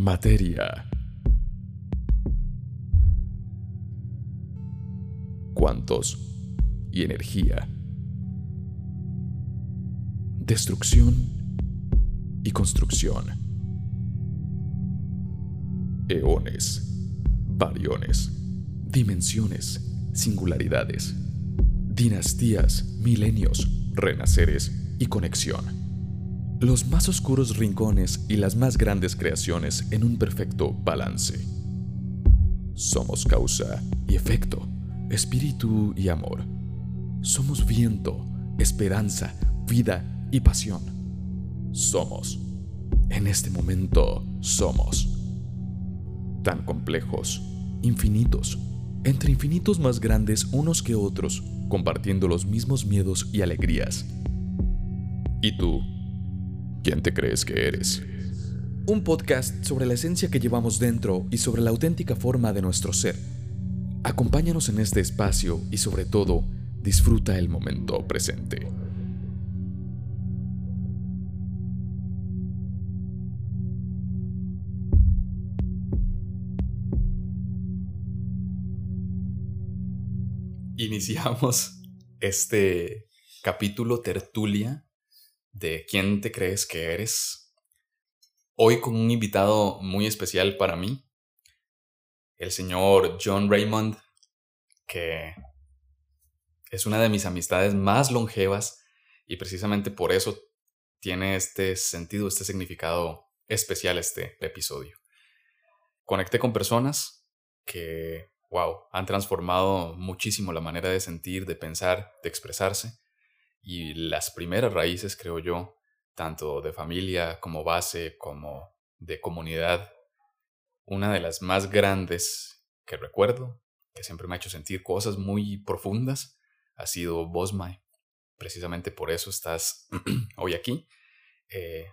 Materia. Cuantos y energía. Destrucción y construcción. Eones, variones, dimensiones, singularidades, dinastías, milenios, renaceres y conexión los más oscuros rincones y las más grandes creaciones en un perfecto balance. Somos causa y efecto, espíritu y amor. Somos viento, esperanza, vida y pasión. Somos. En este momento somos. Tan complejos, infinitos, entre infinitos más grandes unos que otros, compartiendo los mismos miedos y alegrías. ¿Y tú? ¿Quién te crees que eres? Un podcast sobre la esencia que llevamos dentro y sobre la auténtica forma de nuestro ser. Acompáñanos en este espacio y sobre todo, disfruta el momento presente. Iniciamos este capítulo tertulia de quién te crees que eres. Hoy con un invitado muy especial para mí, el señor John Raymond, que es una de mis amistades más longevas y precisamente por eso tiene este sentido, este significado especial este episodio. Conecté con personas que, wow, han transformado muchísimo la manera de sentir, de pensar, de expresarse y las primeras raíces, creo yo, tanto de familia como base, como de comunidad, una de las más grandes que recuerdo, que siempre me ha hecho sentir cosas muy profundas, ha sido Bosmai. Precisamente por eso estás hoy aquí, eh,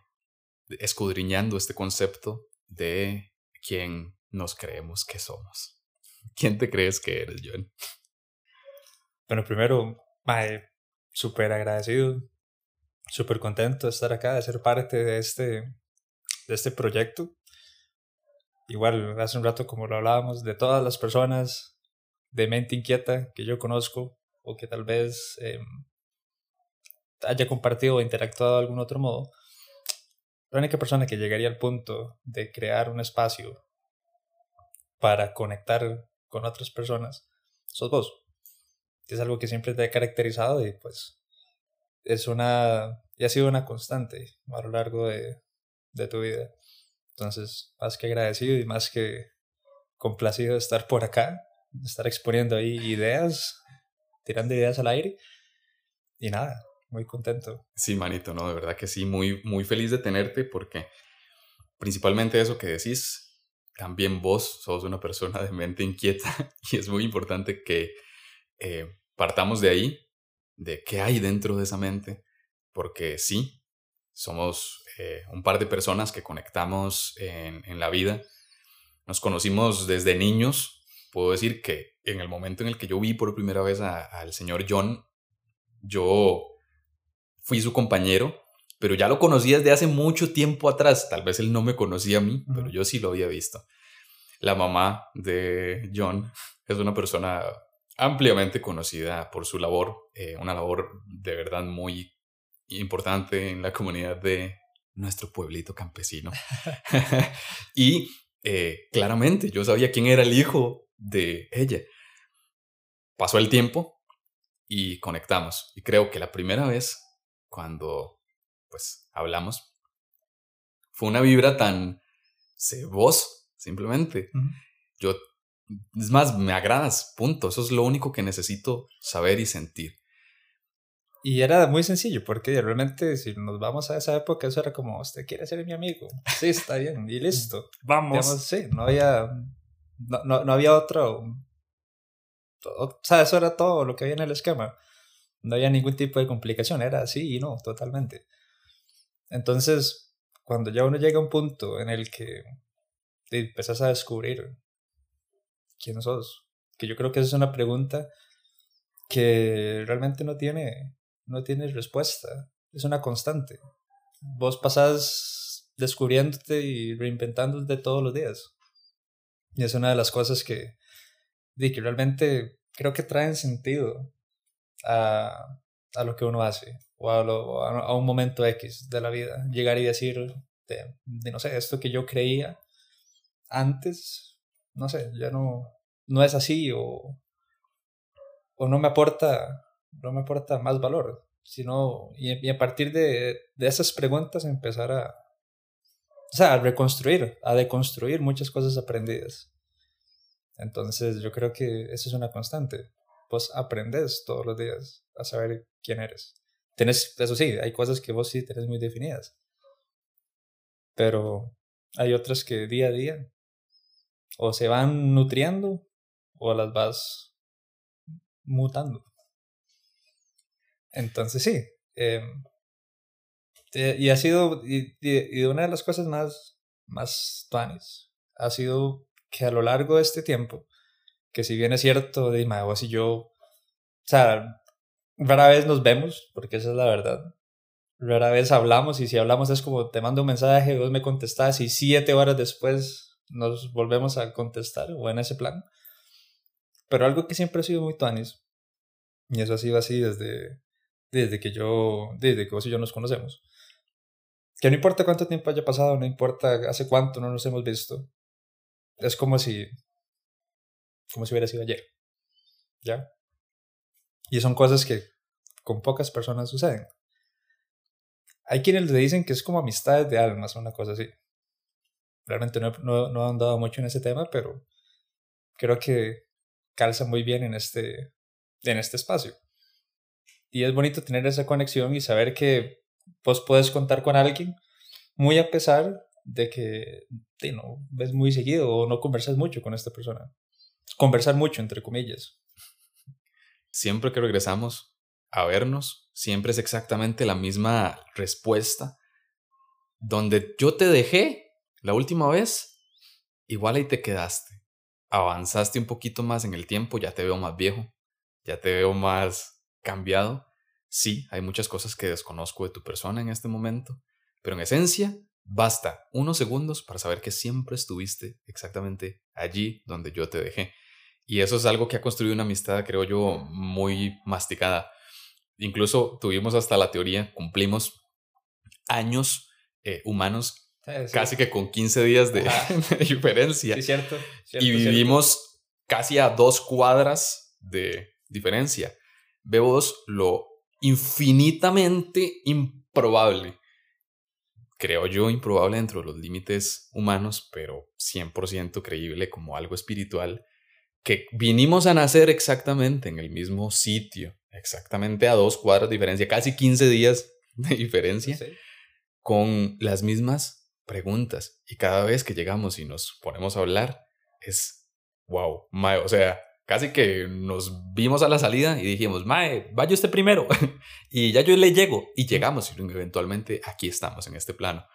escudriñando este concepto de quién nos creemos que somos. ¿Quién te crees que eres, John? Bueno, primero, súper agradecido, súper contento de estar acá, de ser parte de este, de este proyecto. Igual, hace un rato, como lo hablábamos, de todas las personas de mente inquieta que yo conozco o que tal vez em, haya compartido o interactuado de algún otro modo, la única persona que llegaría al punto de crear un espacio para conectar con otras personas sos vos es algo que siempre te ha caracterizado y pues es una, y ha sido una constante a lo largo de, de tu vida. Entonces, más que agradecido y más que complacido de estar por acá, de estar exponiendo ahí ideas, tirando ideas al aire. Y nada, muy contento. Sí, manito, no, de verdad que sí, muy, muy feliz de tenerte porque principalmente eso que decís, también vos sos una persona de mente inquieta y es muy importante que eh, partamos de ahí, de qué hay dentro de esa mente, porque sí, somos eh, un par de personas que conectamos en, la vida. Nos conocimos desde niños. Puedo decir que en el momento en el que yo vi por primera vez al señor John, yo fui su compañero, pero ya lo conocí desde hace mucho tiempo atrás. Tal vez él no me conocía a mí, pero yo sí lo había visto. La mamá de John es una persona ampliamente conocida por su labor, eh, una labor de verdad muy importante en la comunidad de nuestro pueblito campesino. y eh, claramente yo sabía quién era el hijo de ella. Pasó el tiempo y conectamos. Y creo que la primera vez cuando pues hablamos fue una vibra tan voz simplemente. Yo es más, me agradas, punto. Eso es lo único que necesito saber y sentir. Y era muy sencillo, porque realmente si nos vamos a esa época, eso era como, usted quiere ser mi amigo. Sí, está bien, y listo. Vamos. sí, no había, no, no, no había otro. O sea, eso era todo lo que había en el esquema. No había ningún tipo de complicación, era así y no, totalmente. Entonces, cuando ya uno llega a un punto en el que empezás a descubrir quién sos? Que yo creo que esa es una pregunta que realmente no tiene, no tiene respuesta. Es una constante. Vos pasás descubriéndote y reinventándote todos los días. Y es una de las cosas que, que realmente creo que traen sentido a, a lo que uno hace o a, a, un momento X de la vida. Llegar y decir, de, no sé, esto que yo creía antes, no sé, ya no, no es así o, o no me aporta, no me aporta más valor, sino, y, a partir de, de, esas preguntas empezar a, o sea, a reconstruir, a deconstruir muchas cosas aprendidas. Entonces yo creo que eso es una constante. Vos aprendes todos los días a saber quién eres. Tienes, eso sí, hay cosas que vos sí tenés muy definidas. Pero hay otras que día a día o se van nutriendo o las vas mutando. Entonces sí. Em, y ha sido, y, y, una de las cosas más, más tuanes ha sido que a lo largo de este tiempo, que si bien es cierto, de vos y yo, o sea, rara vez nos vemos, porque esa es la verdad. Rara vez hablamos y si hablamos es como te mando un mensaje, vos me contestás y siete horas después nos volvemos a contestar o en ese plan. Pero algo que siempre ha sido muy tuanis, y eso ha sido así desde, desde que yo, desde que vos y yo nos conocemos, que no importa cuánto tiempo haya pasado, no importa hace cuánto no nos hemos visto, es como si, como si hubiera sido ayer, ¿ya? Y son cosas que con pocas personas suceden. Hay quienes le dicen que es como amistades de almas, una cosa así. Realmente no, no, no he andado mucho en ese tema, pero creo que calza muy bien en este, en este espacio. Y es bonito tener esa conexión y saber que vos puedes contar con alguien, muy a pesar de que no ves muy seguido o no conversas mucho con esta persona. Conversar mucho, entre comillas. Siempre que regresamos a vernos, siempre es exactamente la misma respuesta. Donde yo te dejé la última vez, igual ahí te quedaste. Avanzaste un poquito más en el tiempo, ya te veo más viejo, ya te veo más cambiado. Sí, hay muchas cosas que desconozco de tu persona en este momento, pero en esencia Basta unos segundos para saber que siempre estuviste exactamente allí donde yo te dejé. Y eso es algo que ha construido una amistad, creo yo, muy masticada. Incluso tuvimos hasta la teoría, cumplimos años eh, humanos, casi que con 15 días de, diferencia. Sí, cierto, y vivimos casi a dos cuadras de diferencia. Vemos lo infinitamente improbable. Creo yo, improbable dentro de los límites humanos, pero 100% creíble como algo espiritual, que vinimos a nacer exactamente en el mismo sitio, exactamente a dos cuadras de diferencia, casi 15 días de diferencia, con las mismas preguntas. Y cada vez que llegamos y nos ponemos a hablar, es wow, o sea, casi que nos vimos a la salida y dijimos, Mae, vaya usted primero. y ya yo le llego. Y llegamos y eventualmente aquí estamos en este plano.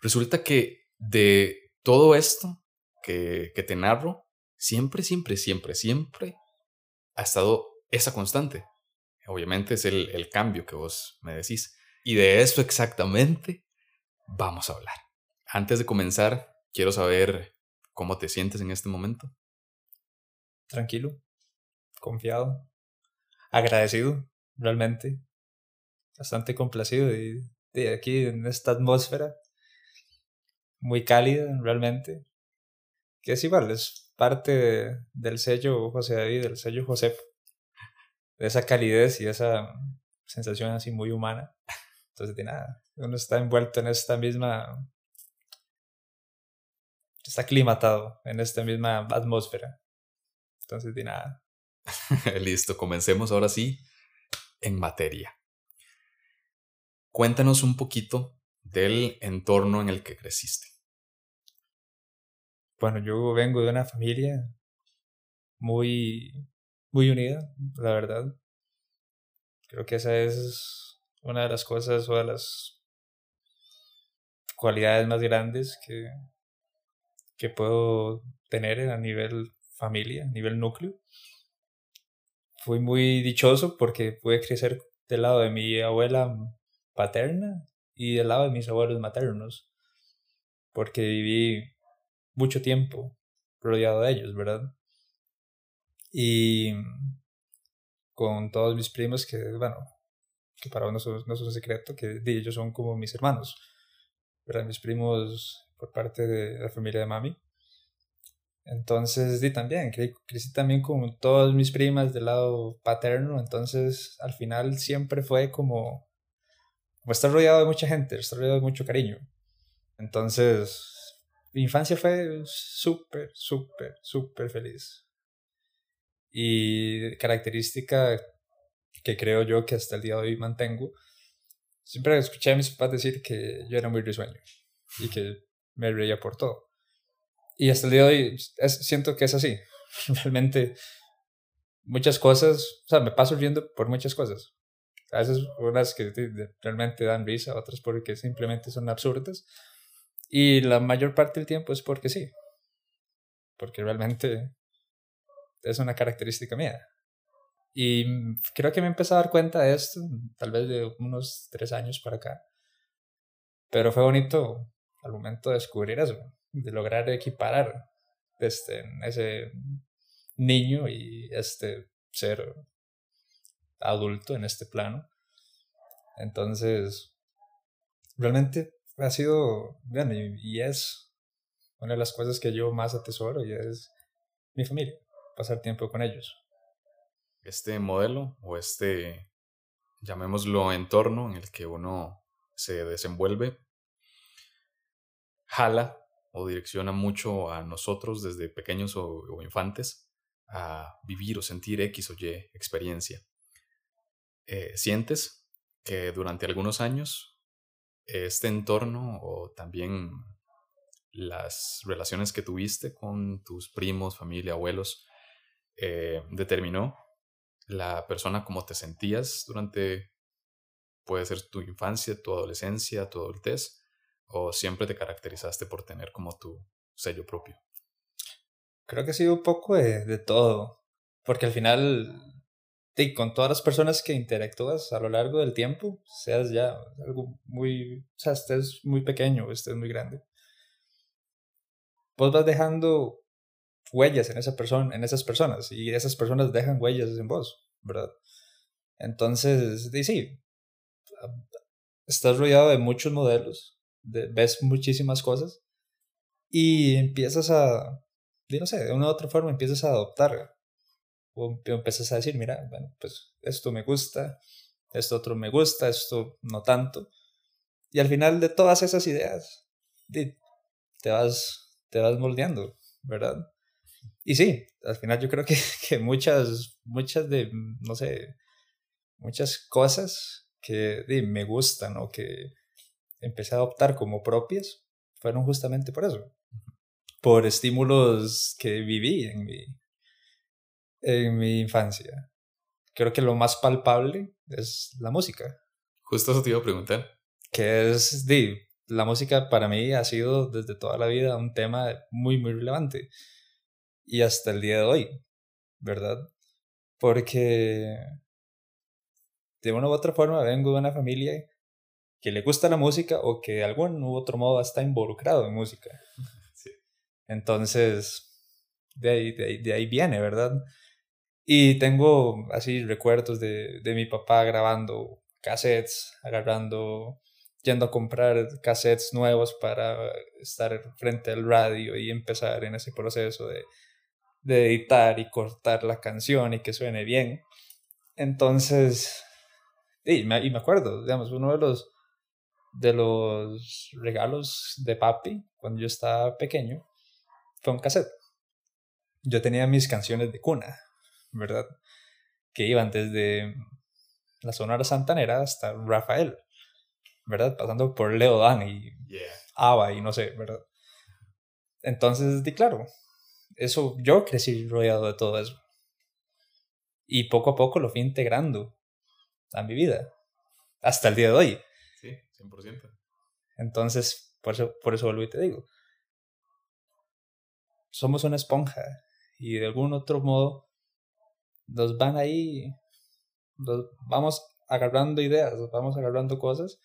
Resulta que de todo esto que, que te narro, siempre, siempre, siempre, siempre ha estado esa constante. Obviamente es el, el cambio que vos me decís. Y de eso exactamente vamos a hablar. Antes de comenzar, quiero saber cómo te sientes en este momento tranquilo, confiado, agradecido, realmente, bastante complacido de, aquí en esta atmósfera muy cálida, realmente, que es igual, es parte del sello José David, del sello José, de esa calidez y esa sensación así muy humana. Entonces, de nada, uno está envuelto en esta misma, está aclimatado en esta misma atmósfera. Entonces, de nada. Listo, comencemos ahora sí en materia. Cuéntanos un poquito del entorno en el que creciste. Bueno, yo vengo de una familia muy, muy unida, la verdad. Creo que esa es una de las cosas o de las cualidades más grandes que, que puedo tener a nivel familia, nivel núcleo. Fui muy dichoso porque pude crecer del lado de mi abuela paterna y del lado de mis abuelos maternos. porque viví mucho tiempo rodeado de ellos, ¿verdad? Y con todos mis primos que, bueno, que para uno no es un secreto, que ellos son como mis hermanos, ¿verdad? Mis primos por parte de la familia de mami. Entonces, di también, crecí también con todas mis primas del lado paterno, entonces al final siempre fue como, como estar rodeado de mucha gente, estar rodeado de mucho cariño. Entonces, mi infancia fue súper, súper, súper feliz. Y característica que creo yo que hasta el día de hoy mantengo, siempre escuché a mis papás decir que yo era muy risueño y que me reía por todo. Y hasta el día de hoy siento que es así. Realmente muchas cosas, o sea, me paso riendo por muchas cosas. A veces unas que realmente dan risa, otras porque simplemente son absurdas. Y la mayor parte del tiempo es porque sí. Porque realmente es una característica mía. Y creo que me empecé a dar cuenta de esto, tal vez de unos tres años para acá. Pero fue bonito al momento de descubrir eso, de lograr equiparar este, ese niño y este ser adulto en este plano. Entonces, realmente ha sido, bueno, y, es una de las cosas que yo más atesoro y es mi familia, pasar tiempo con ellos. Este modelo o este, llamémoslo entorno en el que uno se desenvuelve, jala o direcciona mucho a nosotros desde pequeños o, infantes a vivir o sentir X o Y experiencia. Eh, ¿Sientes que durante algunos años este entorno o también las relaciones que tuviste con tus primos, familia, abuelos, eh, determinó la persona como te sentías durante, puede ser tu infancia, tu adolescencia, tu adultez, ¿O siempre te caracterizaste por tener como tu sello propio? Creo que ha sido un poco de, todo, porque al final, con todas las personas que interactúas a lo largo del tiempo, seas ya algo muy, o sea, estés muy pequeño o estés muy grande, vos vas dejando huellas en esa persona, en esas personas, y esas personas dejan huellas en vos, ¿verdad? Entonces, sí, estás rodeado de muchos modelos ves muchísimas cosas y empiezas a, no sé, de una u otra forma empiezas a adoptar. O empiezas a decir, mira, bueno, pues esto me gusta, esto otro me gusta, esto no tanto. Y al final de todas esas ideas, te vas, te vas moldeando, ¿verdad? Y sí, al final yo creo que, que muchas, muchas de, no sé, muchas cosas que me gustan o que empecé a adoptar como propias fueron justamente por eso, por estímulos que viví en mi, en mi infancia. Creo que lo más palpable es la música. Justo eso te iba a preguntar. Que es, di, la música para mí ha sido desde toda la vida un tema muy, muy relevante. Y hasta el día de hoy, ¿verdad? Porque de una u otra forma vengo de una familia que le gusta la música o que de algún u otro modo está involucrado en música. Entonces, de ahí, de ahí, viene, ¿verdad? Y tengo así recuerdos de, de mi papá grabando cassettes, agarrando, yendo a comprar cassettes nuevos para estar frente al radio y empezar en ese proceso de, de editar y cortar la canción y que suene bien. Entonces, y me, y me acuerdo, digamos, uno de los de los regalos de papi cuando yo estaba pequeño fue un cassette. Yo tenía mis canciones de cuna, ¿verdad? Que iban desde la Sonora Santanera hasta Rafael, ¿verdad? Pasando por Leo Dan y Ava y no sé, ¿verdad? Entonces, di claro, eso yo crecí rodeado de todo eso. Y poco a poco lo fui integrando a mi vida, hasta el día de hoy. 100%. Entonces, por eso, por eso vuelvo y te digo, somos una esponja y de algún otro modo nos van ahí, nos vamos agarrando ideas, vamos agarrando cosas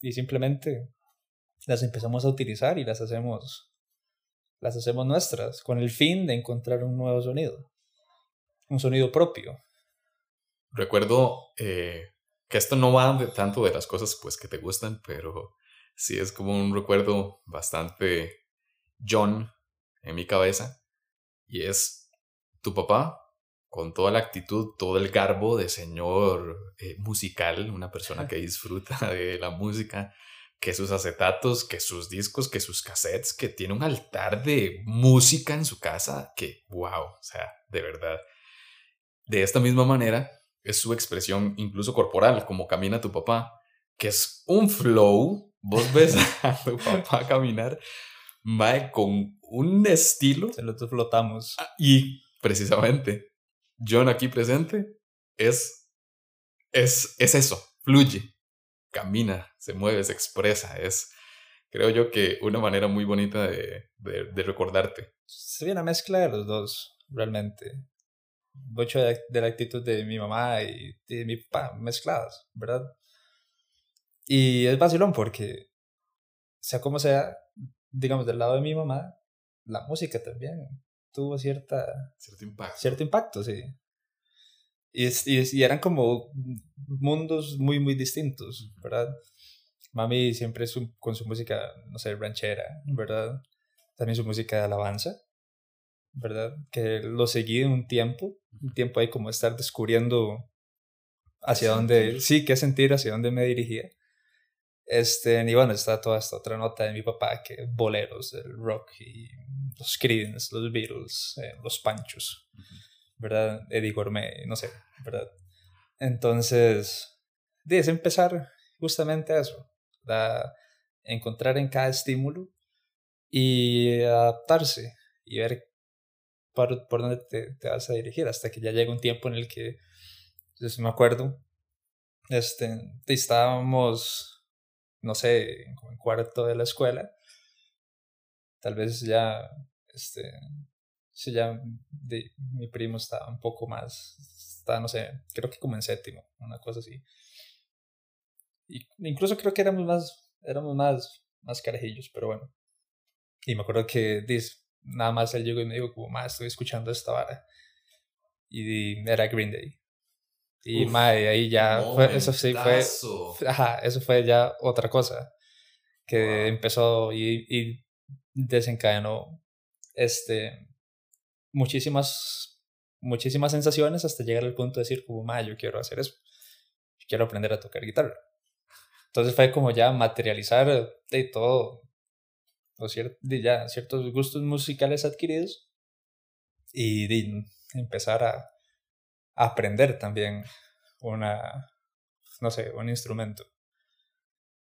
y simplemente las empezamos a utilizar y las hacemos, las hacemos nuestras, con el fin de encontrar un nuevo sonido, un sonido propio. Recuerdo eh, que esto no va de tanto de las cosas pues que te gustan, pero sí es como un recuerdo bastante John en mi cabeza y es tu papá con toda la actitud, todo el garbo de señor eh, musical, una persona que disfruta de la música, que sus acetatos, que sus discos, que sus cassettes, que tiene un altar de música en su casa, que wow, o sea, de verdad. De esta misma manera es su expresión incluso corporal, como camina tu papá, que es un flow. Vos ves a tu papá caminar, mae, con un estilo. Se lo flotamos. Ah, y precisamente, John aquí presente es, es, es eso, fluye, camina, se mueve, se expresa. Es, creo yo que una manera muy bonita de, de, recordarte. Sería una mezcla de los dos, realmente. Mucho de, la actitud de mi mamá y de mi papá mezcladas, ¿verdad? Y es vacilón porque, sea como sea, digamos, del lado de mi mamá, la música también tuvo cierta, cierto impacto. Cierto impacto, sí. Y, y, eran como mundos muy, muy distintos, ¿verdad? Mami siempre su, con su música, no sé, ranchera, ¿verdad? También su música de alabanza, ¿verdad? Que lo seguí un tiempo, un tiempo ahí como estar descubriendo hacia dónde, sí, qué sentir, hacia dónde me dirigía. Este, y bueno, está toda esta otra nota de mi papá, que boleros, el rock y los Creedence, los Beatles, eh, los Panchos, ¿verdad? Eddie Gourmet, no sé, ¿verdad? Entonces, es empezar justamente a eso, a encontrar en cada estímulo y adaptarse y ver por, por dónde te, te, vas a dirigir hasta que ya llega un tiempo en el que, pues, me acuerdo, este, estábamos no sé, en cuarto de la escuela, tal vez ya, este, si ya de, mi primo estaba un poco más, estaba, no sé, creo que como en séptimo, una cosa así. Y incluso creo que éramos más, éramos más, más carajillos, pero bueno. Y me acuerdo que dis, nada más él llegó y me dijo como, más estoy escuchando esta vara. Y era Green Day. Y mae, ahí ya fue, eso sí fue, ajá, eso fue ya otra cosa que empezó y, y, desencadenó este muchísimas muchísimas sensaciones hasta llegar al punto de decir como mae, yo quiero hacer eso. quiero aprender a tocar guitarra. Entonces fue como ya materializar de todo o de ya ciertos gustos musicales adquiridos y de empezar a aprender también una, no sé, un instrumento.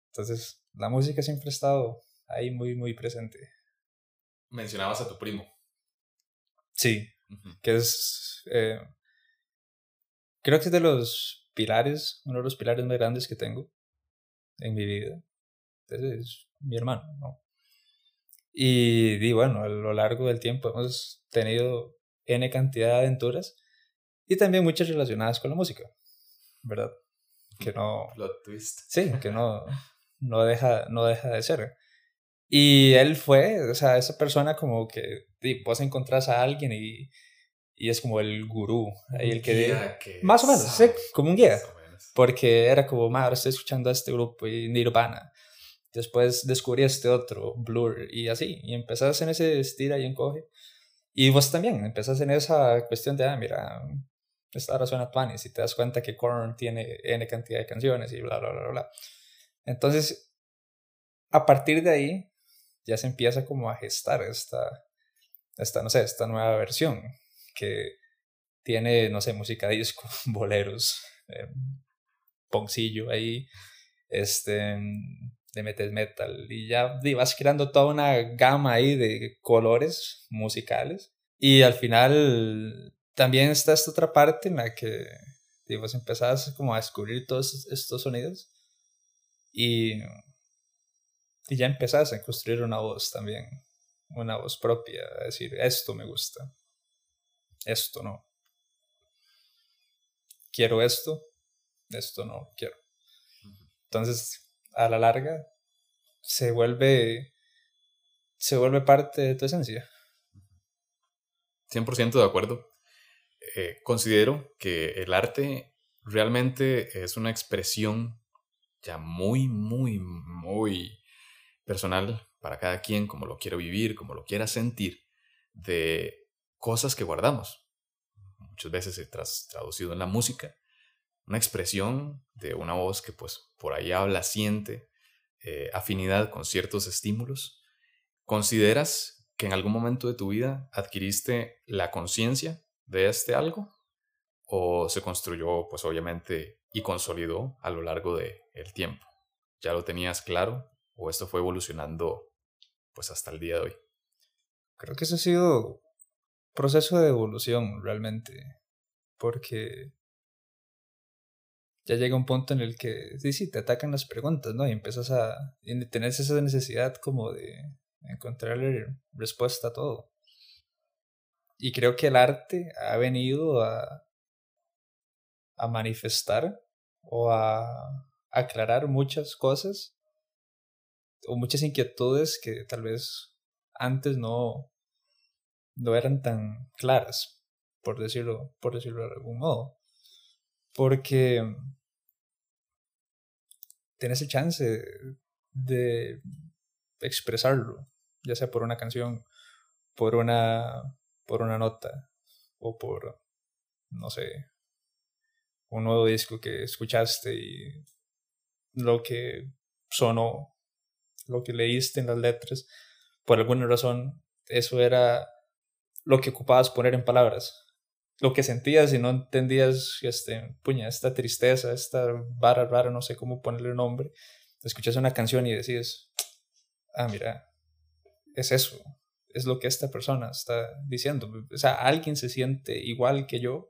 Entonces, la música siempre ha estado ahí muy, muy presente. Mencionabas a tu primo. Sí, que es, eh, creo que es de los pilares, uno de los pilares más grandes que tengo en mi vida. Entonces, es mi hermano, ¿no? Y, y bueno, a lo largo del tiempo hemos tenido N cantidad de aventuras y también muchas relacionadas con la música, ¿verdad? Que no... Plot twist. Sí, que no, no, deja, no deja de ser. Y él fue, o sea, esa persona como que vos encontrás a alguien y, y es como el gurú, ahí el que, que Más o menos, sí, como un guía. Porque era como, ahora estoy escuchando a este grupo y Nirvana. Después descubrí este otro, Blur, y así. Y empezás en ese estira y encoge. Y vos también empezás en esa cuestión de, ah, mira, esta ahora suena Tuanis y te das cuenta que Korn tiene N cantidad de canciones y bla, bla, bla, bla. Entonces, a partir de ahí, ya se empieza como a gestar esta, esta, no sé, esta nueva versión que tiene, no sé, música disco, boleros, eh, poncillo ahí, este, de metal metal, y ya y vas creando toda una gama ahí de colores musicales, y al final también está esta otra parte en la que digamos, empezás como a descubrir todos estos sonidos y, y ya empezás a construir una voz también, una voz propia, a decir, esto me gusta, esto no. Quiero esto, esto no quiero. Entonces, a la larga, se vuelve, se vuelve parte de tu esencia. 100% de acuerdo. Eh, considero que el arte realmente es una expresión ya muy, muy, muy personal para cada quien, como lo quiera vivir, como lo quiera sentir, de cosas que guardamos. Muchas veces se traducido en la música, una expresión de una voz que pues por ahí habla, siente, eh, afinidad con ciertos estímulos. ¿Consideras que en algún momento de tu vida adquiriste la conciencia de este algo? ¿O se construyó pues obviamente y consolidó a lo largo del el tiempo? ¿Ya lo tenías claro o esto fue evolucionando pues hasta el día de hoy? Creo que eso ha sido proceso de evolución realmente, porque ya llega un punto en el que sí, sí, te atacan las preguntas, ¿no? Y empiezas a tener esa necesidad como de encontrarle respuesta a todo. Y creo que el arte ha venido a, a manifestar o a aclarar muchas cosas o muchas inquietudes que tal vez antes no, no eran tan claras, por decirlo, por decirlo de algún modo. Porque tienes el chance de expresarlo, ya sea por una canción, por una, por una nota o por, no sé, un nuevo disco que escuchaste y lo que sonó, lo que leíste en las letras, por alguna razón eso era lo que ocupabas poner en palabras. Lo que sentías y no entendías, este, puña, esta tristeza, esta vara rara, no sé cómo ponerle nombre. Escuchas una canción y decís, ah, mira, es eso, es lo que esta persona está diciendo. O sea, alguien se siente igual que yo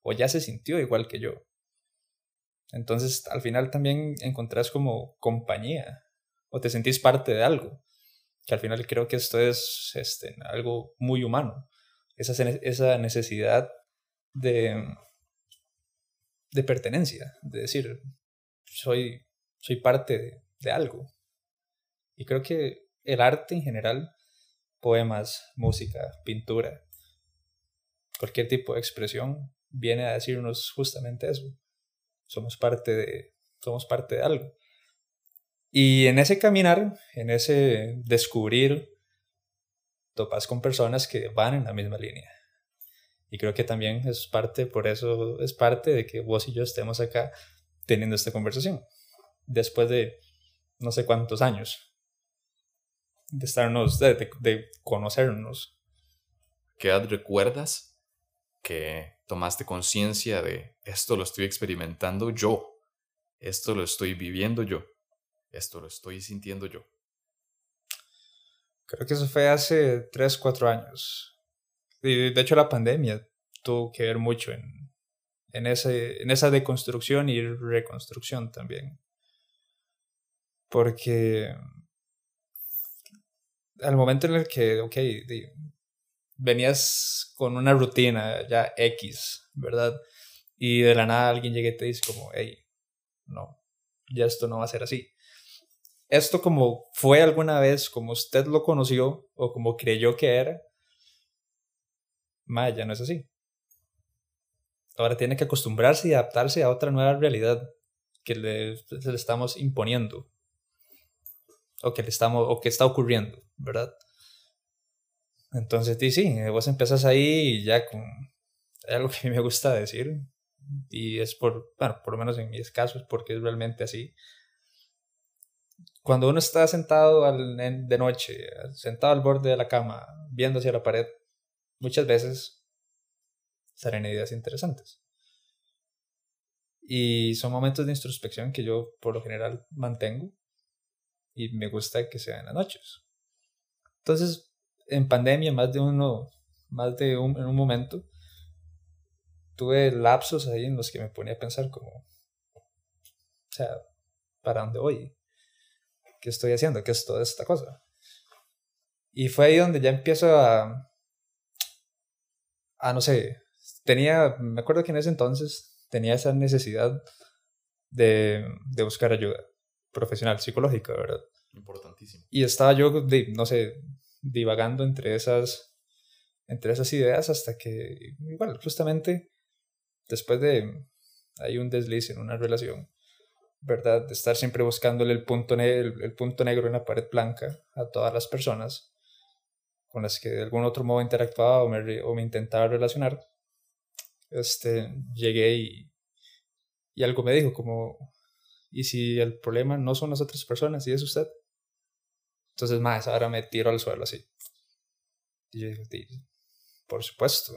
o ya se sintió igual que yo. Entonces, al final también encontrás como compañía o te sentís parte de algo, que al final creo que esto es este, algo muy humano, esa, esa necesidad de, de pertenencia, de decir, soy, soy parte de, de algo. Y creo que el arte en general, poemas, música, pintura, cualquier tipo de expresión, viene a decirnos justamente eso. Somos parte de, somos parte de algo. Y en ese caminar, en ese descubrir, topas con personas que van en la misma línea. Y creo que también es parte, por eso es parte de que vos y yo estemos acá teniendo esta conversación. Después de no sé cuántos años de estarnos, de, de conocernos. ¿Qué edad recuerdas que tomaste conciencia de esto lo estoy experimentando yo, esto lo estoy viviendo yo, esto lo estoy sintiendo yo. Creo que eso fue hace 3, 4 años. Y de hecho la pandemia tuvo que ver mucho en, en, ese, en esa deconstrucción y reconstrucción también. Porque al momento en el que, ok, venías con una rutina ya X, ¿verdad? Y de la nada alguien llega y te dice como, hey, no, ya esto no va a ser así. Esto como fue alguna vez, como usted lo conoció o como creyó que era, ma, ya no es así. Ahora tiene que acostumbrarse y adaptarse a otra nueva realidad que le, estamos imponiendo o que le estamos o que está ocurriendo, ¿verdad? Entonces, sí, sí, vos empezás ahí ya con algo que a mí me gusta decir, y es por, bueno, por lo menos en mis casos, porque es realmente así. Cuando uno está sentado al, de noche, sentado al borde de la cama, viendo hacia la pared, muchas veces salen ideas interesantes. Y son momentos de introspección que yo por lo general mantengo y me gusta que sean las noches. Entonces, en pandemia, más de uno, más de un, en un momento, tuve lapsos ahí en los que me ponía a pensar como, o sea, ¿para dónde voy? ¿Qué estoy haciendo? ¿Qué es toda esta cosa? Y fue ahí donde ya empiezo a, a no sé, tenía, me acuerdo que en ese entonces tenía esa necesidad de, de buscar ayuda. profesional, psicológica, ¿verdad? Importantísimo. Y estaba yo, no sé, divagando entre esas, entre esas ideas hasta que, igual, justamente después de, hay un desliz en una relación, ¿verdad? De estar siempre buscándole el punto, el, punto negro en la pared blanca a todas las personas con las que de algún otro modo interactuaba o me, o me intentaba relacionar, este, llegué y, y algo me dijo como, ¿y si el problema no son las otras personas y es usted? Entonces, más, ahora me tiro al suelo así. Y yo dije, por supuesto.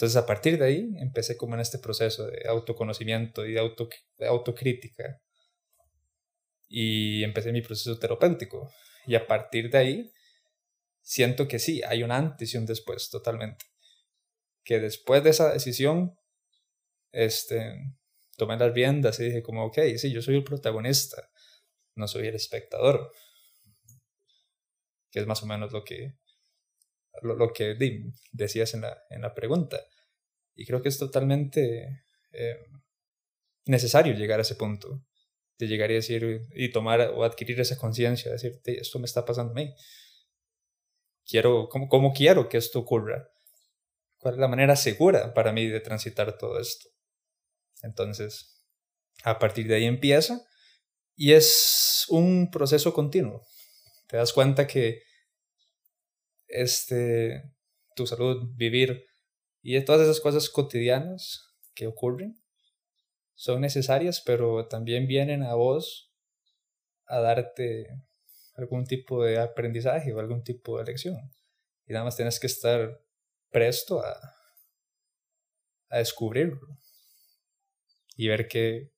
Entonces, a partir de ahí, empecé como en este proceso de autoconocimiento y de, auto, de autocrítica. Y empecé mi proceso terapéutico. Y a partir de ahí, siento que sí, hay un antes y un después, totalmente. Que después de esa decisión, este, tomé las riendas y dije como, ok, sí, yo soy el protagonista, no soy el espectador que es más o menos lo que, lo, que decías en la, en la, pregunta. Y creo que es totalmente eh, necesario llegar a ese punto, de llegar y decir, y tomar o adquirir esa conciencia, decir, esto me está pasando a mí. Quiero, ¿cómo, ¿Cómo quiero que esto ocurra? ¿Cuál es la manera segura para mí de transitar todo esto? Entonces, a partir de ahí empieza y es un proceso continuo te das cuenta que este, tu salud, vivir y todas esas cosas cotidianas que ocurren son necesarias, pero también vienen a vos a darte algún tipo de aprendizaje o algún tipo de lección. Y nada más tienes que estar presto a, a descubrirlo y ver qué,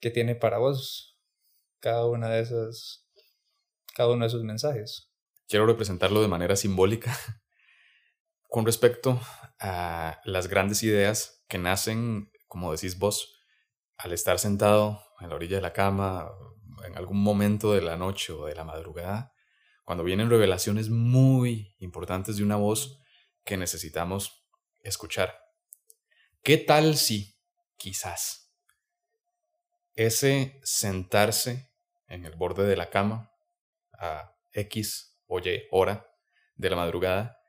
qué tiene para vos cada una de esas cada uno de sus mensajes. Quiero representarlo de manera simbólica con respecto a las grandes ideas que nacen, como decís vos, al estar sentado en la orilla de la cama, en algún momento de la noche o de la madrugada, cuando vienen revelaciones muy importantes de una voz que necesitamos escuchar. ¿Qué tal si, quizás, ese sentarse en el borde de la cama a X o Y hora de la madrugada,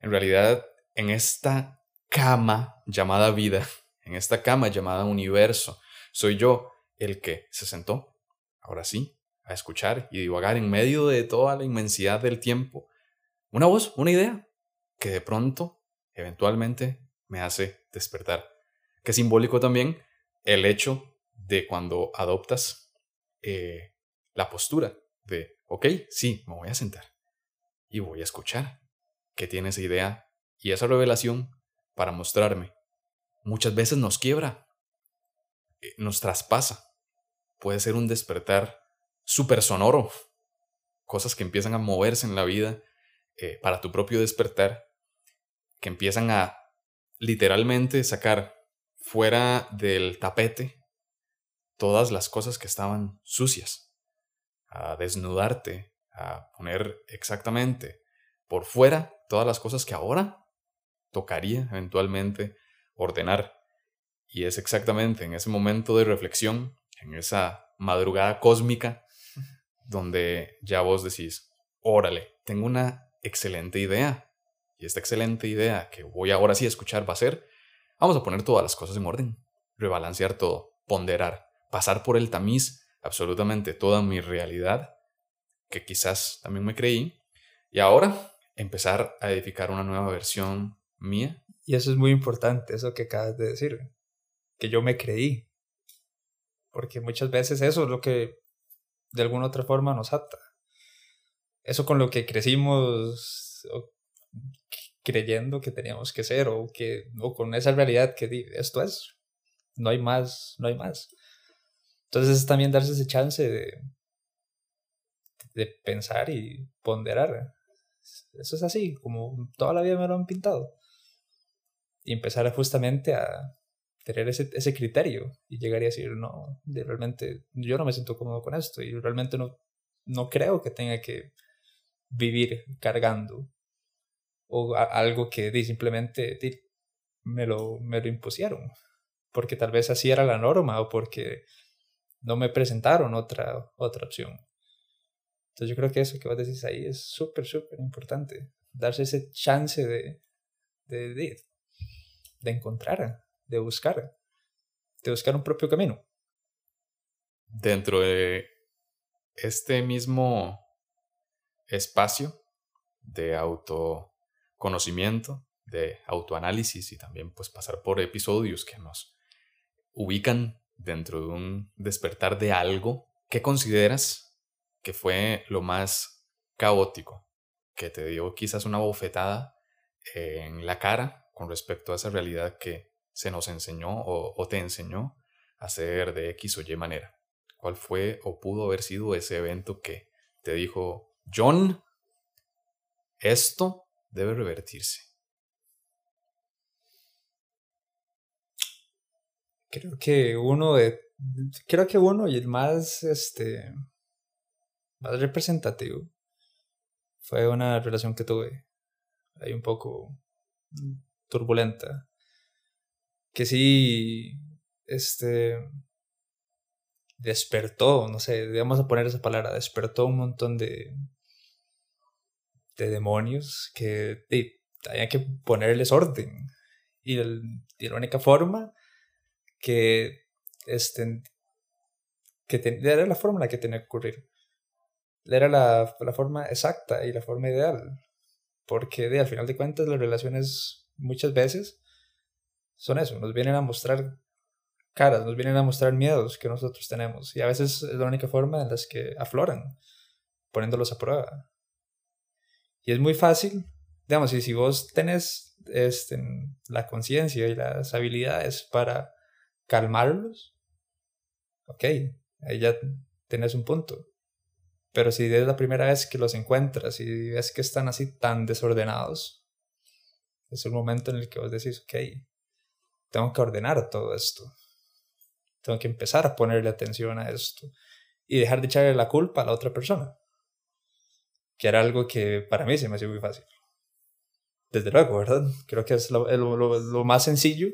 en realidad en esta cama llamada vida, en esta cama llamada universo, soy yo el que se sentó, ahora sí, a escuchar y divagar en medio de toda la inmensidad del tiempo, una voz, una idea, que de pronto, eventualmente, me hace despertar. Que simbólico también el hecho de cuando adoptas eh, la postura de ok, sí, me voy a sentar y voy a escuchar qué tiene esa idea y esa revelación para mostrarme. Muchas veces nos quiebra, eh, nos traspasa. Puede ser un despertar súper sonoro, cosas que empiezan a moverse en la vida eh, para tu propio despertar, que empiezan a literalmente sacar fuera del tapete todas las cosas que estaban sucias a desnudarte, a poner exactamente por fuera todas las cosas que ahora tocaría eventualmente ordenar. Y es exactamente en ese momento de reflexión, en esa madrugada cósmica, donde ya vos decís, órale, tengo una excelente idea. Y esta excelente idea que voy ahora sí a escuchar va a ser, vamos a poner todas las cosas en orden, rebalancear todo, ponderar, pasar por el tamiz absolutamente toda mi realidad, que quizás también me creí, y ahora empezar a edificar una nueva versión mía. Y eso es muy importante, eso que acabas de decir, que yo me creí, porque muchas veces eso es lo que de alguna otra forma nos ata. Eso con lo que crecimos creyendo que teníamos que ser o que o con esa realidad que esto es, no hay más, no hay más. Entonces es también darse ese chance de, de pensar y ponderar. Eso es así, como toda la vida me lo han pintado. Y empezar justamente a tener ese, ese criterio y llegar a decir, no, realmente yo no me siento cómodo con esto y realmente no, no creo que tenga que vivir cargando o algo que simplemente me lo, me lo impusieron porque tal vez así era la norma o porque no me presentaron otra, otra opción. Entonces yo creo que eso que vos decís ahí es súper, súper importante. Darse ese chance de, de, de, de encontrar, de buscar, de buscar un propio camino. Dentro de este mismo espacio de autoconocimiento, de autoanálisis y también pues pasar por episodios que nos ubican dentro de un despertar de algo, ¿qué consideras que fue lo más caótico que te dio quizás una bofetada en la cara con respecto a esa realidad que se nos enseñó o, te enseñó a ser de X o Y manera? ¿Cuál fue o pudo haber sido ese evento que te dijo, John, esto debe revertirse? Creo que uno de. Creo que uno y el más este. Más representativo fue una relación que tuve. Ahí un poco turbulenta. Que sí. Este. despertó, no sé, vamos a poner esa palabra, despertó un montón de. de demonios que de, había que ponerles orden. Y, el, y la única forma que, este, que era la forma en la que tenía que ocurrir. Era la, la forma exacta y la forma ideal. Porque de, al final de cuentas las relaciones muchas veces son eso, nos vienen a mostrar caras, nos vienen a mostrar miedos que nosotros tenemos. Y a veces es la única forma en las que afloran, poniéndolos a prueba. Y es muy fácil, digamos, y si vos tenés este, la conciencia y las habilidades para calmarlos, ok, ahí ya tienes un punto. Pero si es la primera vez que los encuentras y ves que están así tan desordenados, es el momento en el que vos decís, ok, tengo que ordenar todo esto. Tengo que empezar a ponerle atención a esto y dejar de echarle la culpa a la otra persona. Que era algo que para mí se me hacía muy fácil. Desde luego, ¿verdad? Creo que es lo, lo más sencillo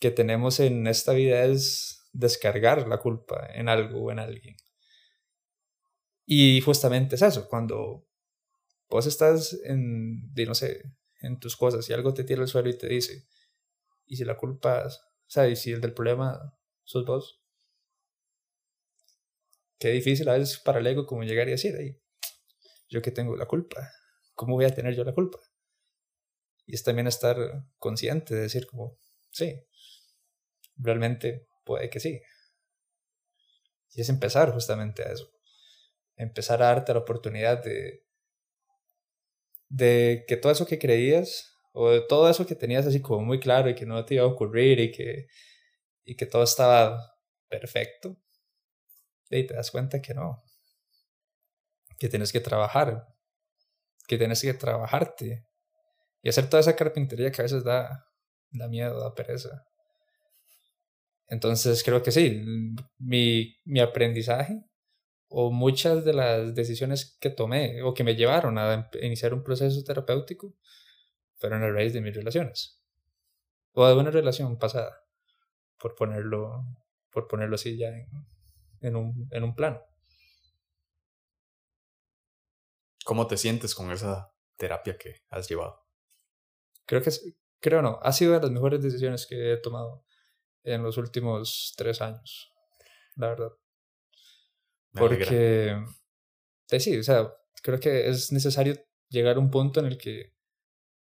que tenemos en esta vida es descargar la culpa en algo o en alguien. Y justamente es eso, cuando vos estás en, no sé, en tus cosas y algo te tira al suelo y te dice, y si la culpa, o sea, y si el del problema sos vos, qué difícil a veces para el ego como llegar y decir, yo que tengo la culpa, ¿cómo voy a tener yo la culpa? Y es también estar consciente de decir como, sí, realmente puede que sí. Y es empezar justamente a eso. Empezar a darte la oportunidad de, de que todo eso que creías o todo eso que tenías así como muy claro y que no te iba a ocurrir y que, y que todo estaba perfecto, y te das cuenta que no, que tienes que trabajar, que tienes que trabajarte y hacer toda esa carpintería que a veces da, da miedo, da pereza. Entonces creo que sí, mi, mi aprendizaje o muchas de las decisiones que tomé o que me llevaron a iniciar un proceso terapéutico fueron a raíz de mis relaciones o de una relación pasada, por ponerlo, por ponerlo así ya en, en, un, en un plano. ¿Cómo te sientes con esa terapia que has llevado? Creo que, creo no, ha sido de las mejores decisiones que he tomado en los últimos tres años, la verdad. Porque, pues sí, o sea, creo que es necesario llegar a un punto en el que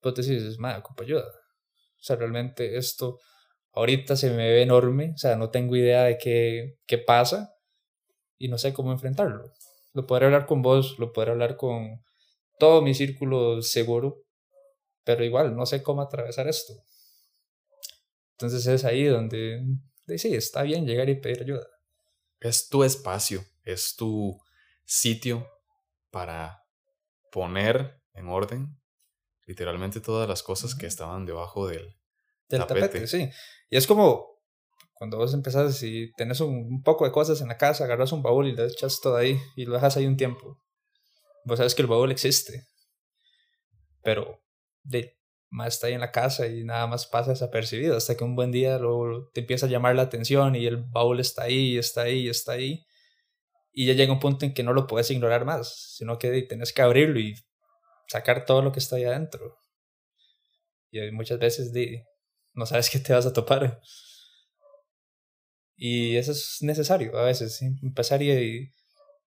vos decís, madre, ocupa ayuda. O sea, realmente esto ahorita se me ve enorme, o sea, no tengo idea de qué, qué pasa y no sé cómo enfrentarlo. Lo podré hablar con vos, lo podré hablar con todo mi círculo seguro, pero igual no sé cómo atravesar esto. Entonces es ahí donde sí, está bien llegar y pedir ayuda. Es tu espacio, es tu sitio para poner en orden literalmente todas las cosas que estaban debajo del, del tapete. Sí, y es como cuando vos empezás y tenés un, poco de cosas en la casa, agarras un baúl y lo echas todo ahí y lo dejas ahí un tiempo. Vos sabes que el baúl existe, pero de, más está ahí en la casa y nada más pasa desapercibido hasta que un buen día lo, te empieza a llamar la atención y el baúl está ahí, está ahí, está ahí. Y ya llega un punto en que no lo puedes ignorar más, sino que tienes que abrirlo y sacar todo lo que está ahí adentro. Y muchas veces no sabes qué te vas a topar. Y eso es necesario a veces, empezar y,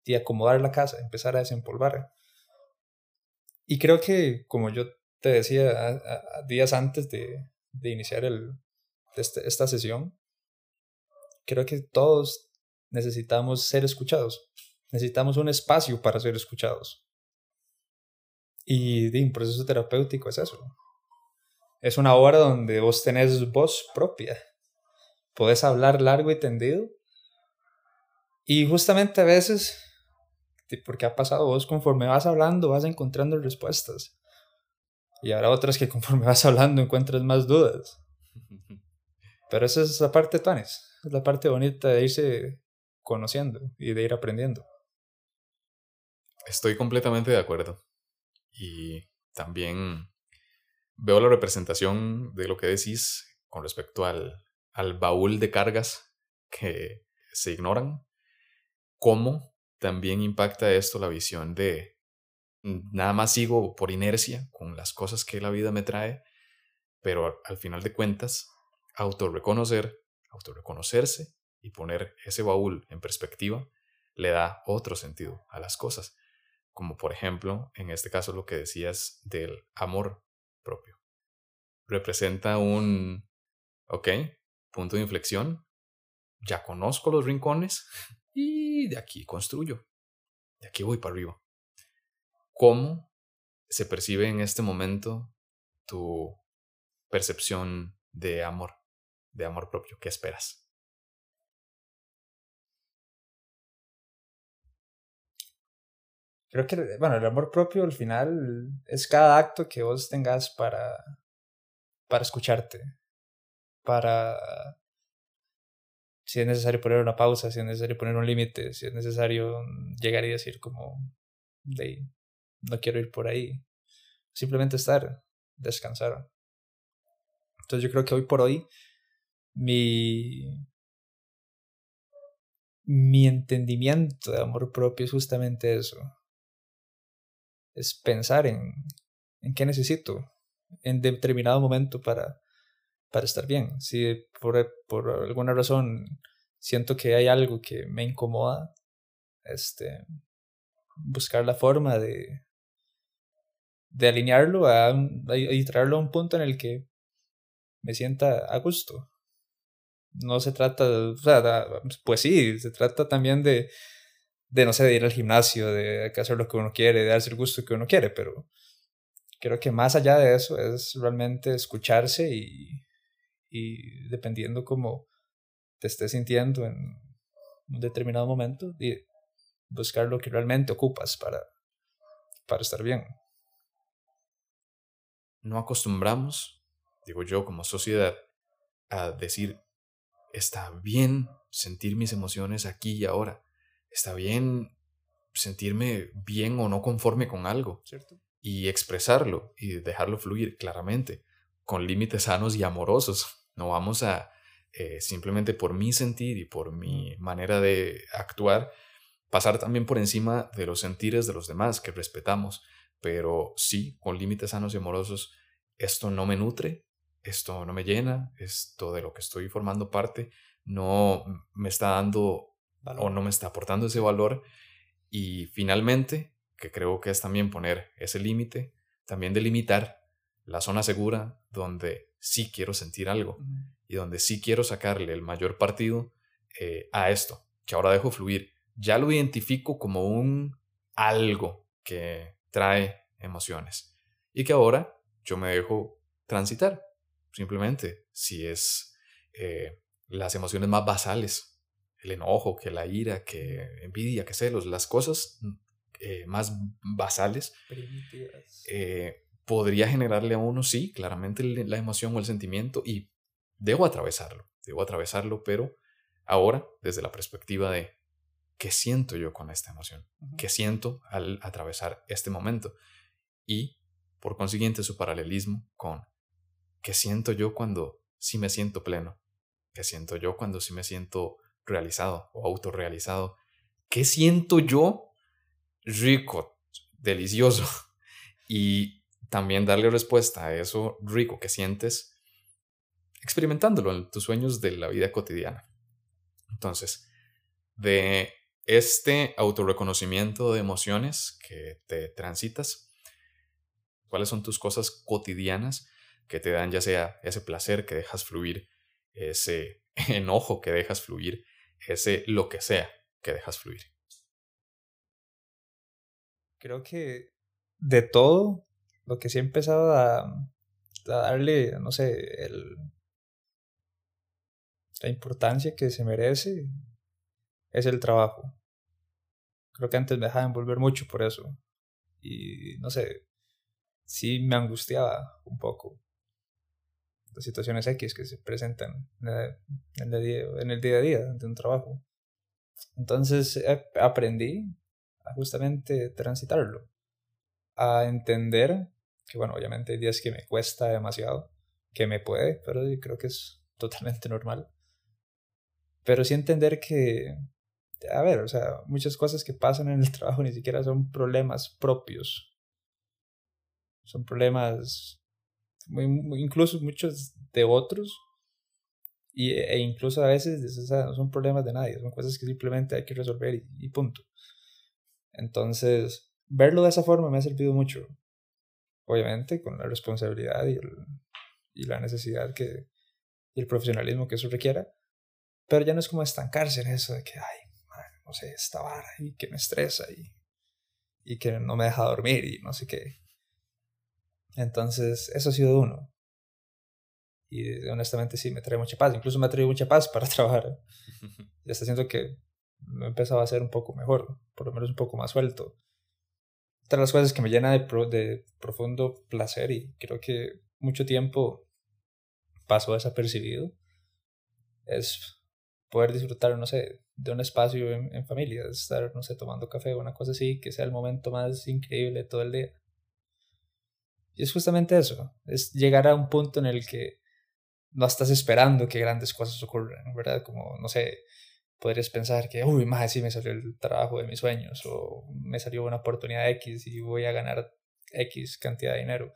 y acomodar la casa, empezar a desempolvar. Y creo que, como yo te decía días antes de, de iniciar el, este, esta sesión, creo que todos necesitamos ser escuchados. Necesitamos un espacio para ser escuchados. Y, un proceso terapéutico es eso. Es una hora donde vos tenés voz propia. Podés hablar largo y tendido. Y justamente a veces, porque ha pasado vos, conforme vas hablando, vas encontrando respuestas. Y habrá otras que conforme vas hablando encuentras más dudas. Pero esa es la parte, Tuanis. Es la parte bonita de irse conociendo y de ir aprendiendo. Estoy completamente de acuerdo. Y también veo la representación de lo que decís con respecto al, al baúl de cargas que se ignoran. Cómo también impacta esto la visión de nada más sigo por inercia con las cosas que la vida me trae, pero al final de cuentas, autorreconocer, autorreconocerse y poner ese baúl en perspectiva le da otro sentido a las cosas como por ejemplo, en este caso lo que decías del amor propio. Representa un, ok, punto de inflexión, ya conozco los rincones y de aquí construyo, de aquí voy para arriba. ¿Cómo se percibe en este momento tu percepción de amor, de amor propio? ¿Qué esperas? Creo que, bueno, el amor propio al final es cada acto que vos tengas para, para escucharte, para, si es necesario poner una pausa, si es necesario poner un límite, si es necesario llegar y decir como, no quiero ir por ahí, simplemente estar, descansar. Entonces yo creo que hoy por hoy mi mi entendimiento de amor propio es justamente eso es pensar en, en qué necesito en determinado momento para, para estar bien. Si por, por alguna razón siento que hay algo que me incomoda, este, buscar la forma de, de alinearlo a, y traerlo a un punto en el que me sienta a gusto. No se trata, o pues sí, se trata también de, de, no sé, de ir al gimnasio, de hacer lo que uno quiere, de darse el gusto que uno quiere, pero creo que más allá de eso es realmente escucharse y, y dependiendo cómo te estés sintiendo en un determinado momento, y buscar lo que realmente ocupas para, para estar bien. No acostumbramos, digo yo, como sociedad, a decir, está bien sentir mis emociones aquí y ahora está bien sentirme bien o no conforme con algo. ¿Cierto? Y expresarlo y dejarlo fluir claramente, con límites sanos y amorosos. No vamos a eh, simplemente por mi sentir y por mi manera de actuar, pasar también por encima de los sentires de los demás que respetamos. Pero sí, con límites sanos y amorosos, esto no me nutre, esto no me llena, esto de lo que estoy formando parte no me está dando o no me está aportando ese valor. Y finalmente, que creo que es también poner ese límite, también delimitar la zona segura donde sí quiero sentir algo y donde sí quiero sacarle el mayor partido eh, a esto, que ahora dejo fluir. Ya lo identifico como un algo que trae emociones y que ahora yo me dejo transitar. Simplemente, si es eh, las emociones más basales el enojo, que la ira, que envidia, que celos, las cosas eh, más basales, eh, podría generarle a uno, sí, claramente la emoción o el sentimiento y debo atravesarlo, debo atravesarlo, pero ahora desde la perspectiva de qué siento yo con esta emoción, qué siento al atravesar este momento y por consiguiente su paralelismo con ¿qué siento yo cuando sí me siento pleno? ¿Qué siento yo cuando sí me siento realizado o autorrealizado? ¿Qué siento yo rico, delicioso? Y también darle respuesta a eso rico que sientes experimentándolo en tus sueños de la vida cotidiana. Entonces, de este autorreconocimiento de emociones que te transitas, cuáles son tus cosas cotidianas que te dan ya sea ese placer que dejas fluir, ese enojo que dejas fluir, ese lo que sea que dejas fluir. Creo que de todo, lo que sí he empezado a, darle, no sé, el, la importancia que se merece es el trabajo. Creo que antes me dejaba envolver mucho por eso. Y no sé, sí me angustiaba un poco situaciones X que se presentan en día, en el día a día de un trabajo. Entonces aprendí a justamente transitarlo, a entender que, bueno, obviamente hay días que me cuesta demasiado, que me puede, pero creo que es totalmente normal. Pero sí entender que, a ver, o sea, muchas cosas que pasan en el trabajo ni siquiera son problemas propios. Son problemas, incluso muchos de otros. Y, e incluso a veces no son problemas de nadie, son cosas que simplemente hay que resolver y, punto. Entonces, verlo de esa forma me ha servido mucho. Obviamente, con la responsabilidad y, el, y la necesidad que, y el profesionalismo que eso requiera pero ya no es como estancarse en eso de que, ay, no sé, esta vara y que me estresa y, y que no me deja dormir y no sé qué. Entonces, eso ha sido uno. Y honestamente sí, me trae mucha paz. Incluso me ha traído mucha paz para trabajar. Ya está haciendo que me empezado a ser un poco mejor, por lo menos un poco más suelto. Otra de las cosas que me llena de, de profundo placer y creo que mucho tiempo pasó desapercibido es poder disfrutar, no sé, de un espacio en, familia, estar, no sé, tomando café o una cosa así, que sea el momento más increíble de todo el día. Y es justamente eso, es llegar a un punto en el que no estás esperando que grandes cosas ocurran, ¿verdad? Como, no sé, podrías pensar que, uy, más sí me salió el trabajo de mis sueños o me salió una oportunidad X y voy a ganar X cantidad de dinero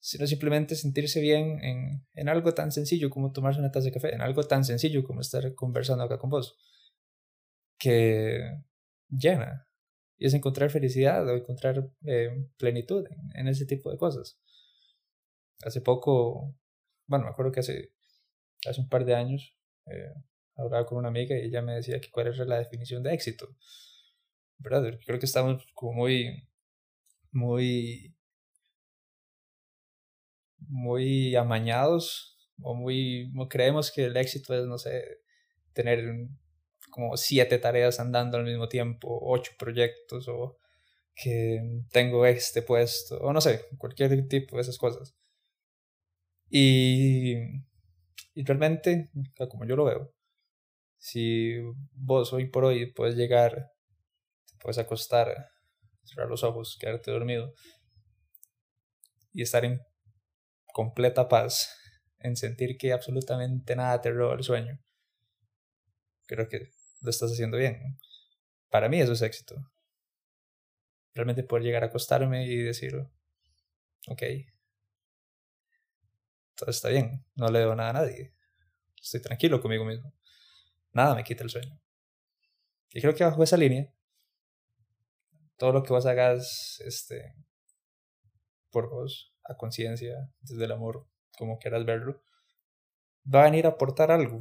sino simplemente sentirse bien en, en, algo tan sencillo como tomarse una taza de café, en algo tan sencillo como estar conversando acá con vos, que llena. Y es encontrar felicidad o encontrar eh, plenitud en, ese tipo de cosas. Hace poco, bueno, me acuerdo que hace, hace un par de años eh, hablaba con una amiga y ella me decía que cuál era la definición de éxito. ¿Verdad? Creo que estamos como muy, muy muy amañados o muy creemos que el éxito es, no sé, tener como siete tareas andando al mismo tiempo, ocho proyectos o que tengo este puesto o no sé, cualquier tipo de esas cosas. Y, y realmente, como yo lo veo, si vos hoy por hoy puedes llegar, te puedes acostar, cerrar los ojos, quedarte dormido y estar en completa paz, en sentir que absolutamente nada te roba el sueño, creo que lo estás haciendo bien. Para mí eso es éxito. Realmente poder llegar a acostarme y decir, ok, todo está bien, no le debo nada a nadie, estoy tranquilo conmigo mismo, nada me quita el sueño. Y creo que bajo esa línea, todo lo que vos hagas este, por vos a conciencia, desde el amor, como quieras verlo, va a venir a aportar algo.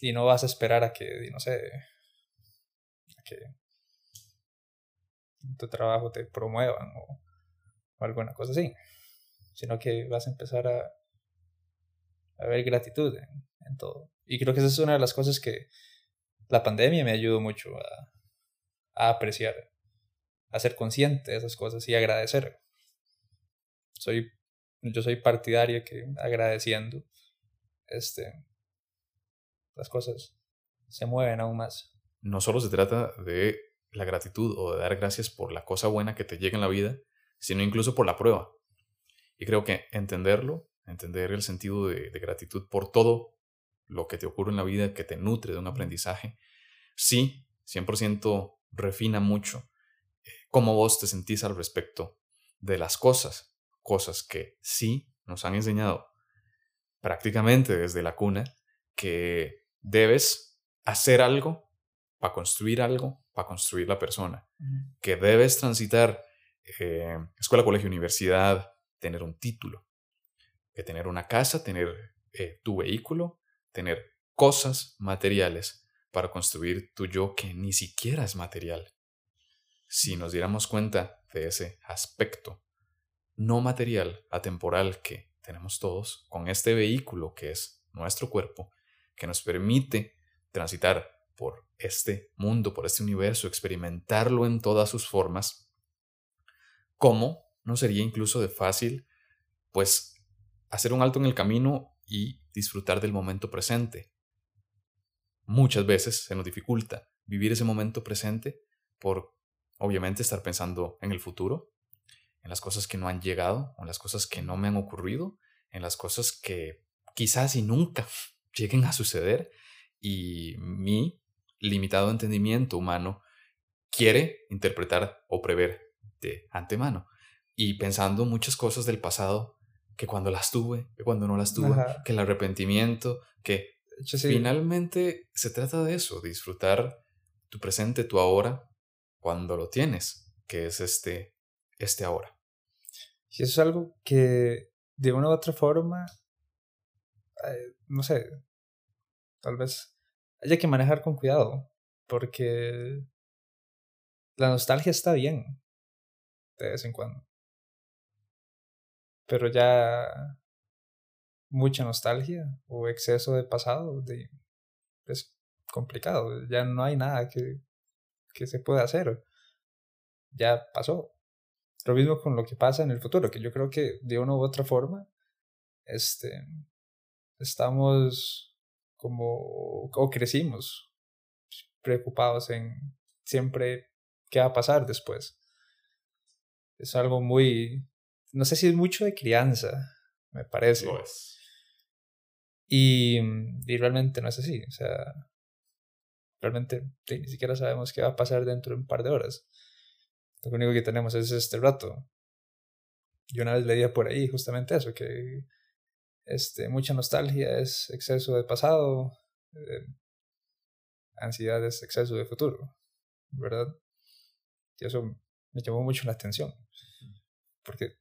Y no vas a esperar a que, no sé, a que tu trabajo te promuevan o, alguna cosa así, sino que vas a empezar a, a ver gratitud en, todo. Y creo que esa es una de las cosas que la pandemia me ayudó mucho a, a apreciar, a ser consciente de esas cosas y agradecer soy, yo soy partidario que agradeciendo, este, las cosas se mueven aún más. No solo se trata de la gratitud o de dar gracias por la cosa buena que te llega en la vida, sino incluso por la prueba. Y creo que entenderlo, entender el sentido de, de gratitud por todo lo que te ocurre en la vida, que te nutre de un aprendizaje, sí, 100% refina mucho eh, cómo vos te sentís al respecto de las cosas, cosas que sí nos han enseñado prácticamente desde la cuna, que debes hacer algo para construir algo, para construir la persona, que debes transitar eh, escuela, colegio, universidad, tener un título, que tener una casa, tener eh, tu vehículo, tener cosas materiales para construir tu yo que ni siquiera es material. Si nos diéramos cuenta de ese aspecto no material, atemporal que tenemos todos, con este vehículo que es nuestro cuerpo, que nos permite transitar por este mundo, por este universo, experimentarlo en todas sus formas, ¿cómo no sería incluso de fácil, pues, hacer un alto en el camino y disfrutar del momento presente? Muchas veces se nos dificulta vivir ese momento presente por, obviamente, estar pensando en el futuro, en las cosas que no han llegado, en las cosas que no me han ocurrido, en las cosas que quizás y nunca lleguen a suceder y mi limitado entendimiento humano quiere interpretar o prever de antemano. Y pensando muchas cosas del pasado que cuando las tuve, que cuando no las tuve, que el arrepentimiento, que finalmente se trata de eso, disfrutar tu presente, tu ahora, cuando lo tienes, que es este, este ahora. Eso es algo que de una u otra forma, eh, no sé, tal vez haya que manejar con cuidado, porque la nostalgia está bien de vez en cuando. Pero ya mucha nostalgia o exceso de pasado de, es complicado. Ya no hay nada que, que se pueda hacer. Ya pasó. Lo mismo con lo que pasa en el futuro, que yo creo que de una u otra forma, este, estamos como, o crecimos preocupados en siempre qué va a pasar después. Es algo muy, no sé si es mucho de crianza, me parece. Y, y realmente no es así, o sea, realmente ni siquiera sabemos qué va a pasar dentro de un par de horas. Lo único que tenemos es este rato. Yo una vez leía por ahí justamente eso, que este, mucha nostalgia es exceso de pasado, eh, ansiedad es exceso de futuro, ¿verdad? Y eso me llamó mucho la atención, porque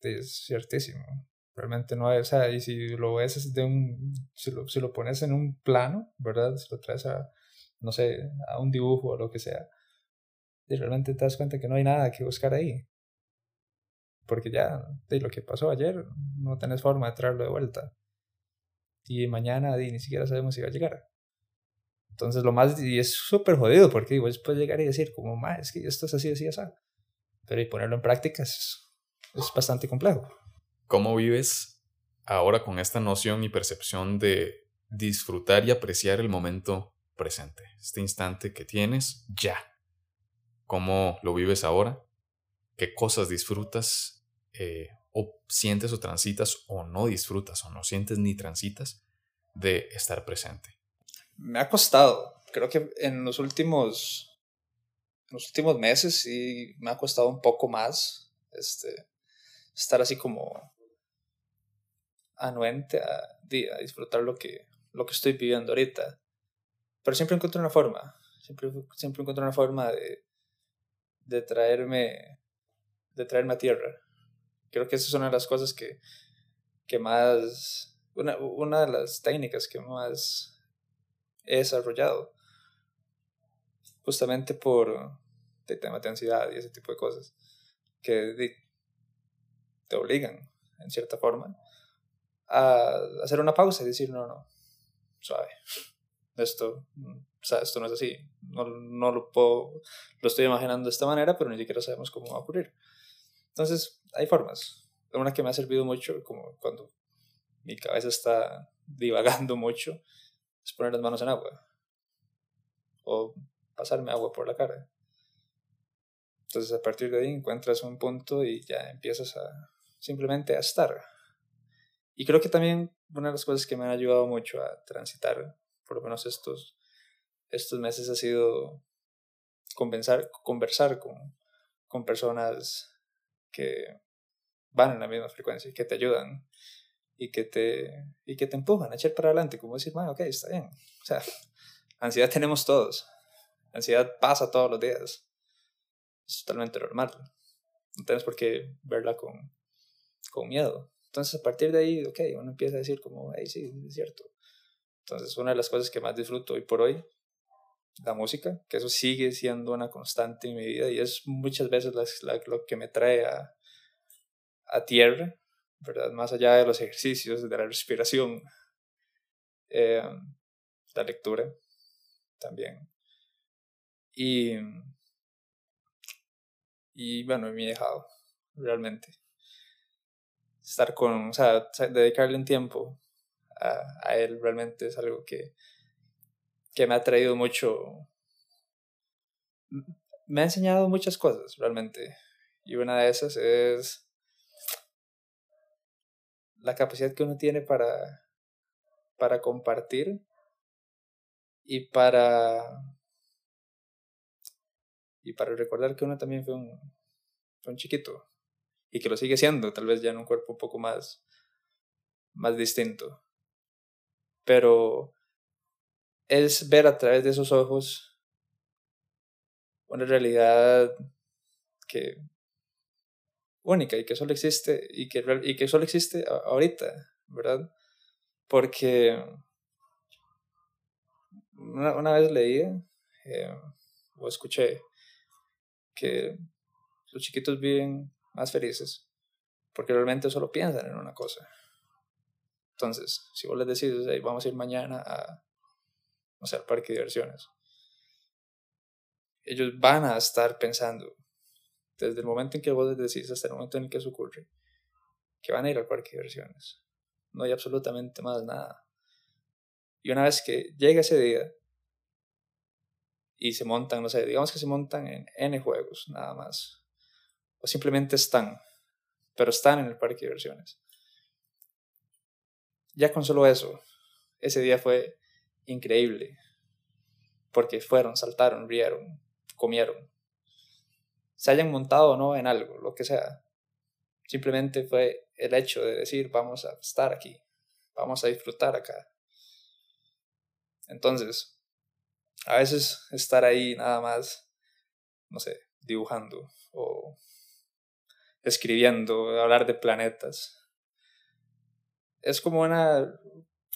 es ciertísimo. Realmente no hay, o sea, y si lo ves de un, si lo, si lo pones en un plano, ¿verdad? Si lo traes a, no sé, a un dibujo o lo que sea, y realmente te das cuenta que no hay nada que buscar ahí porque ya de lo que pasó ayer no tenés forma de traerlo de vuelta. Y mañana ni siquiera sabemos si va a llegar. Entonces lo más, y es súper jodido porque vos puedes llegar y decir como, más es que esto es así, así, así. Pero y ponerlo en práctica es bastante complejo. ¿Cómo vives ahora con esta noción y percepción de disfrutar y apreciar el momento presente? Este instante que tienes ya. ¿Cómo lo vives ahora? Qué cosas disfrutas eh, o sientes o transitas o no disfrutas o no sientes ni transitas de estar presente. Me ha costado, creo que en los últimos, los últimos meses sí me ha costado un poco más este, estar así como anuente a, a disfrutar lo que, lo que estoy viviendo ahorita. Pero siempre encuentro una forma, siempre, siempre encuentro una forma de, de traerme de traerme a tierra. Creo que esa es una de las cosas que, que más, una, una de las técnicas que más he desarrollado, justamente por el tema de ansiedad y ese tipo de cosas, que te obligan, en cierta forma, a hacer una pausa y decir, no, no, suave, esto, o sea, esto no es así, no, no lo puedo, lo estoy imaginando de esta manera, pero ni siquiera sabemos cómo va a ocurrir. Entonces, hay formas. Una que me ha servido mucho, como cuando mi cabeza está divagando mucho, es poner las manos en agua. O pasarme agua por la cara. Entonces a partir de ahí encuentras un punto y ya empiezas a simplemente a estar. Y creo que también una de las cosas que me ha ayudado mucho a transitar, por lo menos estos, estos meses, ha sido conversar, conversar con, con personas que van en la misma frecuencia y que te ayudan y que te, y que te empujan a echar para adelante, como decir, bueno, ok, está bien. O sea, ansiedad tenemos todos. Ansiedad pasa todos los días. Es totalmente normal. No tienes por qué verla con, con miedo. Entonces, a partir de ahí, ok, uno empieza a decir como, hey, sí, es cierto. Entonces, una de las cosas que más disfruto hoy por hoy, la música, que eso sigue siendo una constante en mi vida y es muchas veces lo que me trae a, a tierra, ¿verdad? Más allá de los ejercicios, de la respiración, eh, la lectura también. Y, y bueno, me he dejado, realmente. Estar con, o sea, dedicarle un tiempo a, a él realmente es algo que, que me ha traído mucho, me ha enseñado muchas cosas realmente. Y una de esas es la capacidad que uno tiene para, para compartir y para y para recordar que uno también fue un, fue un chiquito y que lo sigue siendo, tal vez ya en un cuerpo un poco más, más distinto. Pero es ver a través de esos ojos una realidad que única y que solo existe y que, y que solo existe ahorita, ¿verdad? Porque una, una vez leí eh, o escuché que los chiquitos viven más felices porque realmente solo piensan en una cosa. Entonces, si vos les decís, vamos a ir mañana a, no sé, al parque de diversiones, ellos van a estar pensando desde el momento en que vos decís hasta el momento en el que eso ocurre, que van a ir al parque de diversiones. No hay absolutamente más nada. Y una vez que llega ese día y se montan, no sé, digamos que se montan en N juegos, nada más. O simplemente están, pero están en el parque de diversiones. Ya con solo eso, ese día fue increíble. Porque fueron, saltaron, rieron, comieron se hayan montado o no en algo, lo que sea. Simplemente fue el hecho de decir, vamos a estar aquí, vamos a disfrutar acá. Entonces, a veces estar ahí nada más, no sé, dibujando o escribiendo, hablar de planetas, es como una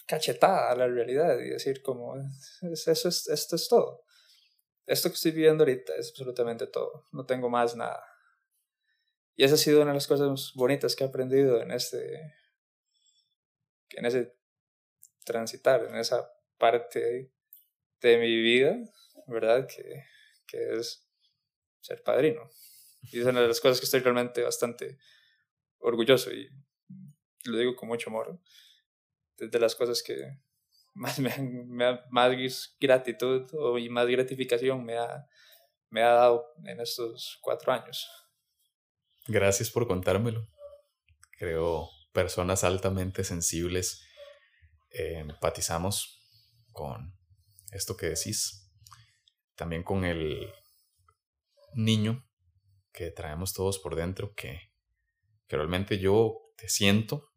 cachetada a la realidad y decir como, eso es, esto es todo esto que estoy viviendo ahorita es absolutamente todo, no tengo más nada. Y esa ha sido una de las cosas bonitas que he aprendido en este, en ese transitar, en esa parte de mi vida, ¿verdad? Que, que es ser padrino. Y es una de las cosas que estoy realmente bastante orgulloso y lo digo con mucho amor. De las cosas que, más, me, más gratitud y más gratificación me ha, me ha dado en estos cuatro años. Gracias por contármelo. Creo personas altamente sensibles eh, empatizamos con esto que decís. También con el niño que traemos todos por dentro, que realmente yo te siento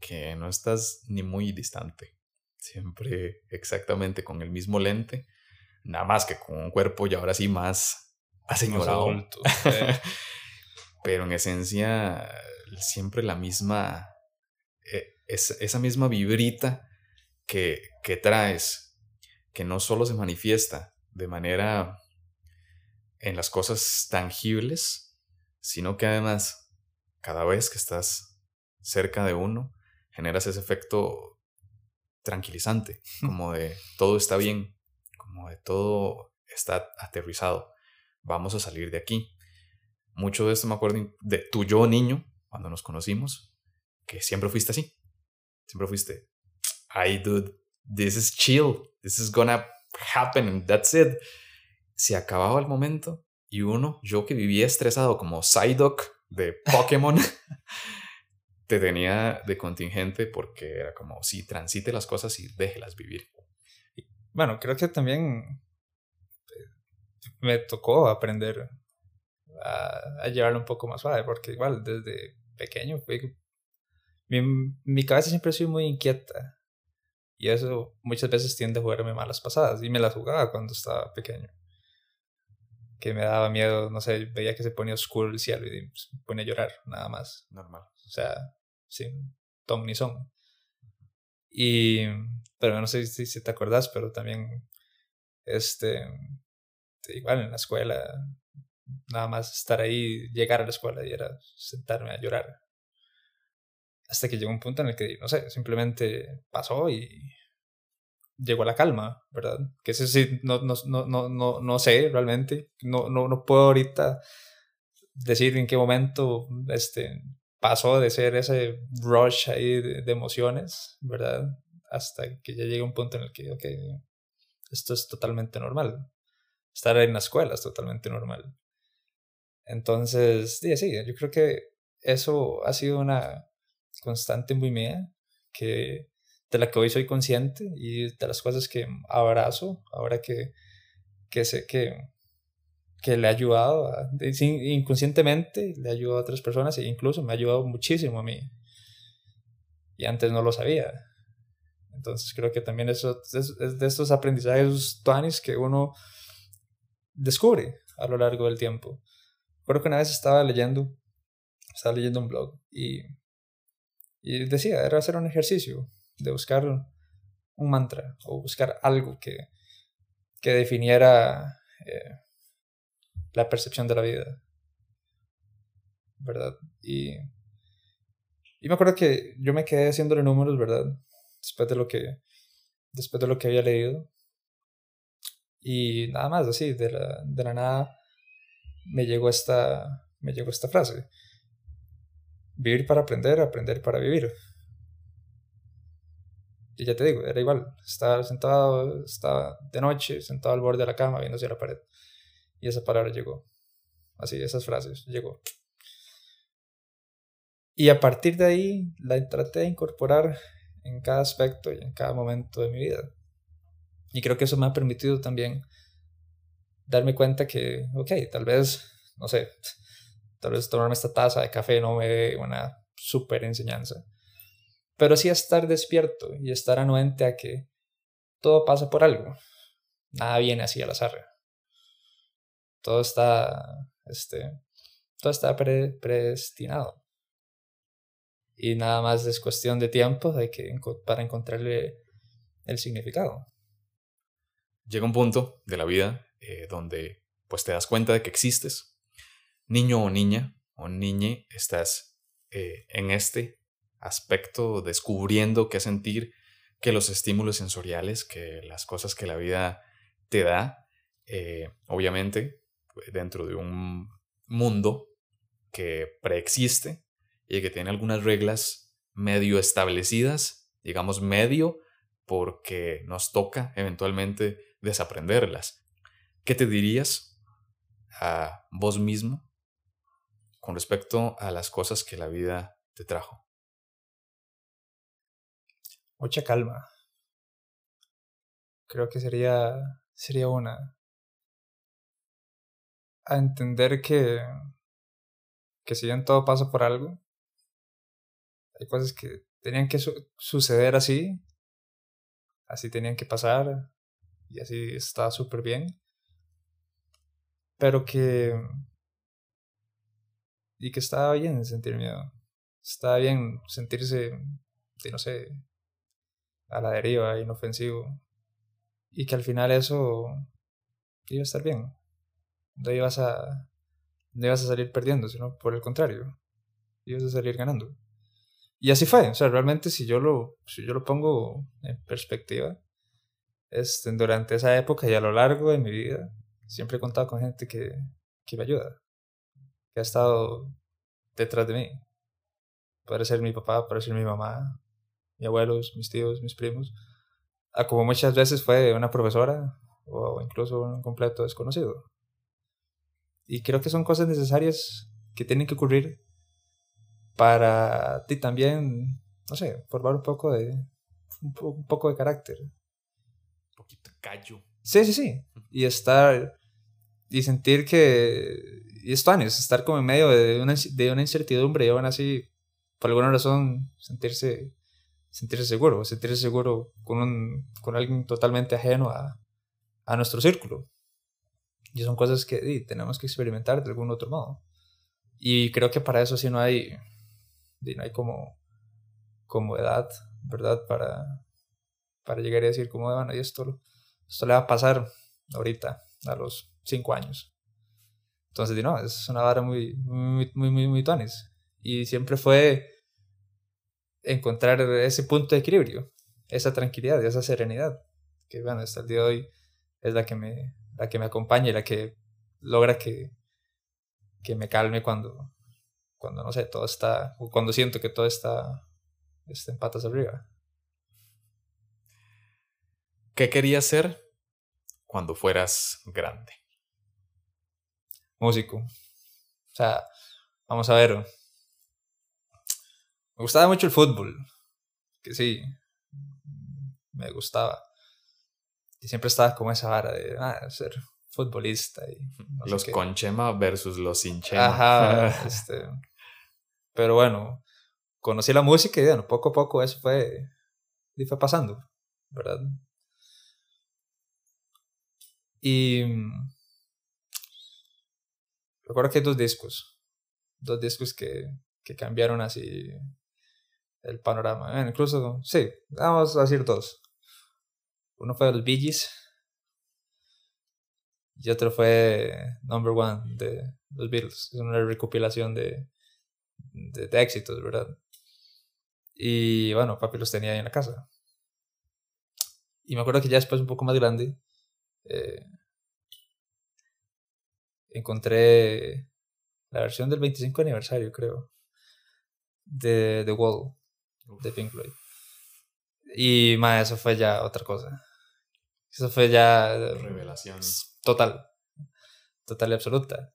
que no estás ni muy distante siempre exactamente con el mismo lente, nada más que con un cuerpo y ahora sí más aseñorado. Pero en esencia, siempre la misma, eh, esa misma vibrita que, que traes, que no solo se manifiesta de manera en las cosas tangibles, sino que además, cada vez que estás cerca de uno, generas ese efecto tranquilizante, como de todo está bien, como de todo está aterrizado, vamos a salir de aquí. Mucho de esto me acuerdo de tu yo niño, cuando nos conocimos, que siempre fuiste así, siempre fuiste, ay dude, this is chill, this is gonna happen and that's it. Se acababa el momento Y uno, yo que vivía estresado como Psyduck de Pokémon, te tenía de contingente porque era como, sí, transite las cosas y déjelas vivir. Bueno, creo que también eh, me tocó aprender a, llevarlo un poco más suave, porque igual desde pequeño mi, mi cabeza siempre ha sido muy inquieta y eso muchas veces tiende a jugarme malas pasadas y me las jugaba cuando estaba pequeño. Que me daba miedo, no sé, veía que se ponía oscuro el cielo y pues, me ponía a llorar, nada más. Normal. O sea, sin ton ni son. Y, pero no sé si, te acordás, pero también, este, igual en la escuela, nada más estar ahí, llegar a la escuela y era sentarme a llorar hasta que llegó un punto en el que, no sé, simplemente pasó y llegó a la calma, ¿verdad? Que eso sí, no, no, no, no, no sé realmente, no, no, no puedo ahorita decir en qué momento este, pasó de ser ese rush ahí de, emociones, ¿verdad? Hasta que ya llega un punto en el que, ok, esto es totalmente normal. Estar en la escuela es totalmente normal. Entonces, sí, sí, yo creo que eso ha sido una, constante muy mía, que, de la que hoy soy consciente y de las cosas que abrazo, ahora que, que sé que, que le ha ayudado, inconscientemente le ha ayudado a otras personas e incluso me ha ayudado muchísimo a mí. Y antes no lo sabía. Entonces creo que también eso es, de estos aprendizajes tuanis que uno descubre a lo largo del tiempo. Recuerdo que una vez estaba leyendo, estaba leyendo un blog y y decía, era hacer un ejercicio de buscar un mantra o buscar algo que, que definiera eh, la percepción de la vida. ¿Verdad? Y, y me acuerdo que yo me quedé haciéndole números, ¿verdad? Después de lo que, después de lo que había leído. Y nada más, así, de la, de la nada me llegó esta, me llegó esta frase. Vivir para aprender, aprender para vivir. Y ya te digo, era igual. Estaba sentado, estaba de noche, sentado al borde de la cama, viendo hacia la pared. Y esa palabra llegó. Así, esas frases, llegó. Y a partir de ahí la traté de incorporar en cada aspecto y en cada momento de mi vida. Y creo que eso me ha permitido también darme cuenta que, ok, tal vez, no sé, Tal vez tomarme esta taza de café no me dé una super enseñanza. Pero sí estar despierto y estar anuente a que todo pasa por algo. Nada viene así al azar. Todo está, este, todo está predestinado. Y nada más es cuestión de tiempo que, para encontrarle el significado. Llega un punto de la vida eh, donde pues te das cuenta de que existes, niño o niña o niñe estás eh, en este aspecto descubriendo qué sentir, que los estímulos sensoriales, que las cosas que la vida te da, eh, obviamente dentro de un mundo que preexiste y que tiene algunas reglas medio establecidas, digamos medio, porque nos toca eventualmente desaprenderlas. ¿Qué te dirías a vos mismo con respecto a las cosas que la vida te trajo? Mucha calma. Creo que sería, sería una. A entender que, que si bien todo pasa por algo, hay cosas que tenían que suceder así, así tenían que pasar, y así está súper bien, pero que y que estaba bien sentir miedo. Estaba bien sentirse, no sé, a la deriva, inofensivo. Y que al final eso iba a estar bien. No ibas a, no ibas a salir perdiendo, sino por el contrario, ibas a salir ganando. Y así fue, o sea, realmente si yo lo, si yo lo pongo en perspectiva, este, durante esa época y a lo largo de mi vida, siempre he contado con gente que, que me ayuda ha estado detrás de mí. Puede ser mi papá, puede ser mi mamá, mis abuelos, mis tíos, mis primos. A como muchas veces fue una profesora o incluso un completo desconocido. Y creo que son cosas necesarias que tienen que ocurrir para ti también, no sé, formar un poco de, un, poco de carácter. Un poquito callo. Sí, sí, sí. Y estar, y sentir que, y esto es estar como en medio de una, de una incertidumbre y aún así, por alguna razón, sentirse, sentirse seguro, sentirse seguro con, un, con alguien totalmente ajeno a, a nuestro círculo. Y son cosas que tenemos que experimentar de algún otro modo. Y creo que para eso sí no hay, no hay como, como edad, ¿verdad? Para, para llegar a decir como, bueno, y esto, esto le va a pasar ahorita, a los cinco años. Entonces, no, es una vara muy, muy, muy, muy, muy tonis. Y siempre fue encontrar ese punto de equilibrio, esa tranquilidad, esa serenidad, que bueno, hasta el día de hoy es la que me, la que me acompaña y la que logra que, que me calme cuando, cuando, no sé, todo está, cuando siento que todo está, está en patas arriba. ¿Qué querías ser cuando fueras grande? Músico. O sea, vamos a ver. Me gustaba mucho el fútbol. Que sí, me gustaba. Y siempre estaba como esa vara de ah, ser futbolista. Y los con chema versus los sin chema. Ajá, este, pero bueno, conocí la música y bueno, poco a poco eso fue, y fue pasando, ¿verdad? Y recuerdo que hay dos discos, dos discos que, que cambiaron así el panorama. incluso, sí, vamos a decir dos. Uno fue los Bee Gees y otro fue Number One de los Beatles. Es una recopilación de, de, éxitos, ¿verdad? Y bueno, papi los tenía ahí en la casa. Y me acuerdo que ya después, un poco más grande, eh, encontré la versión del 25 aniversario, creo, de The Wall, de Pink Floyd. Y más, eso fue ya otra cosa. Eso fue ya... Revelación. Total. Total y absoluta.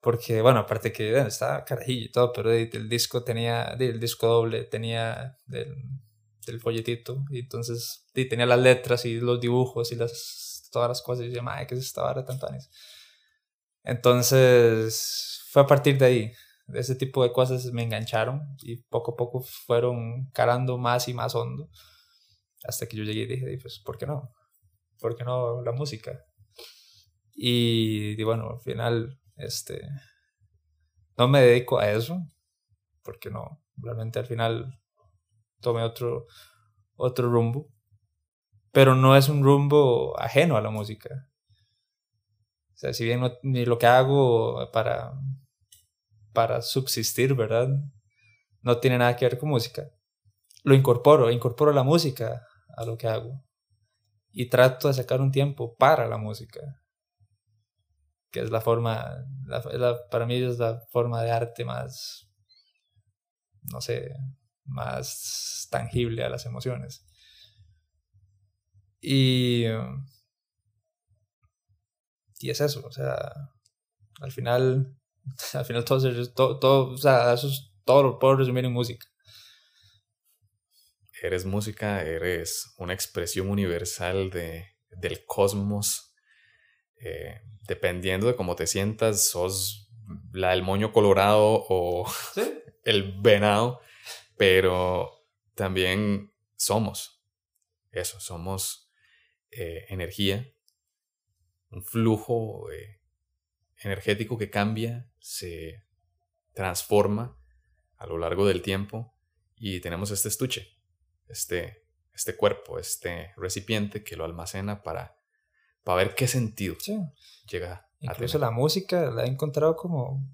Porque, bueno, aparte que bueno, estaba carajillo y todo, pero el disco tenía, el disco doble tenía del, del folletito, y entonces y tenía las letras y los dibujos y las, todas las cosas, y yo decía, ¿qué es esta vara tan Entonces, fue a partir de ahí, de ese tipo de cosas me engancharon y poco a poco fueron calando más y más hondo, hasta que yo llegué y dije, pues, ¿por qué no? ¿Por qué no la música? Y, y bueno, al final este, no me dedico a eso, porque no, realmente al final tomé otro, otro rumbo, pero no es un rumbo ajeno a la música. O sea, si bien ni lo que hago para, para subsistir, ¿verdad? No tiene nada que ver con música. Lo incorporo, incorporo la música a lo que hago. Y trato de sacar un tiempo para la música que es la forma, para mí es la forma de arte más, no sé, más tangible a las emociones. Y, y es eso, o sea, al final, al final todo, todo, todo o sea, eso es, todo lo puedo resumir en música. Eres música, eres una expresión universal de, del cosmos eh, dependiendo de cómo te sientas, sos la del moño colorado o el venado, pero también somos eso, somos eh, energía, un flujo eh, energético que cambia, se transforma a lo largo del tiempo y tenemos este estuche, este, este cuerpo, este recipiente que lo almacena para para ver qué sentido llega. Incluso la música la he encontrado como,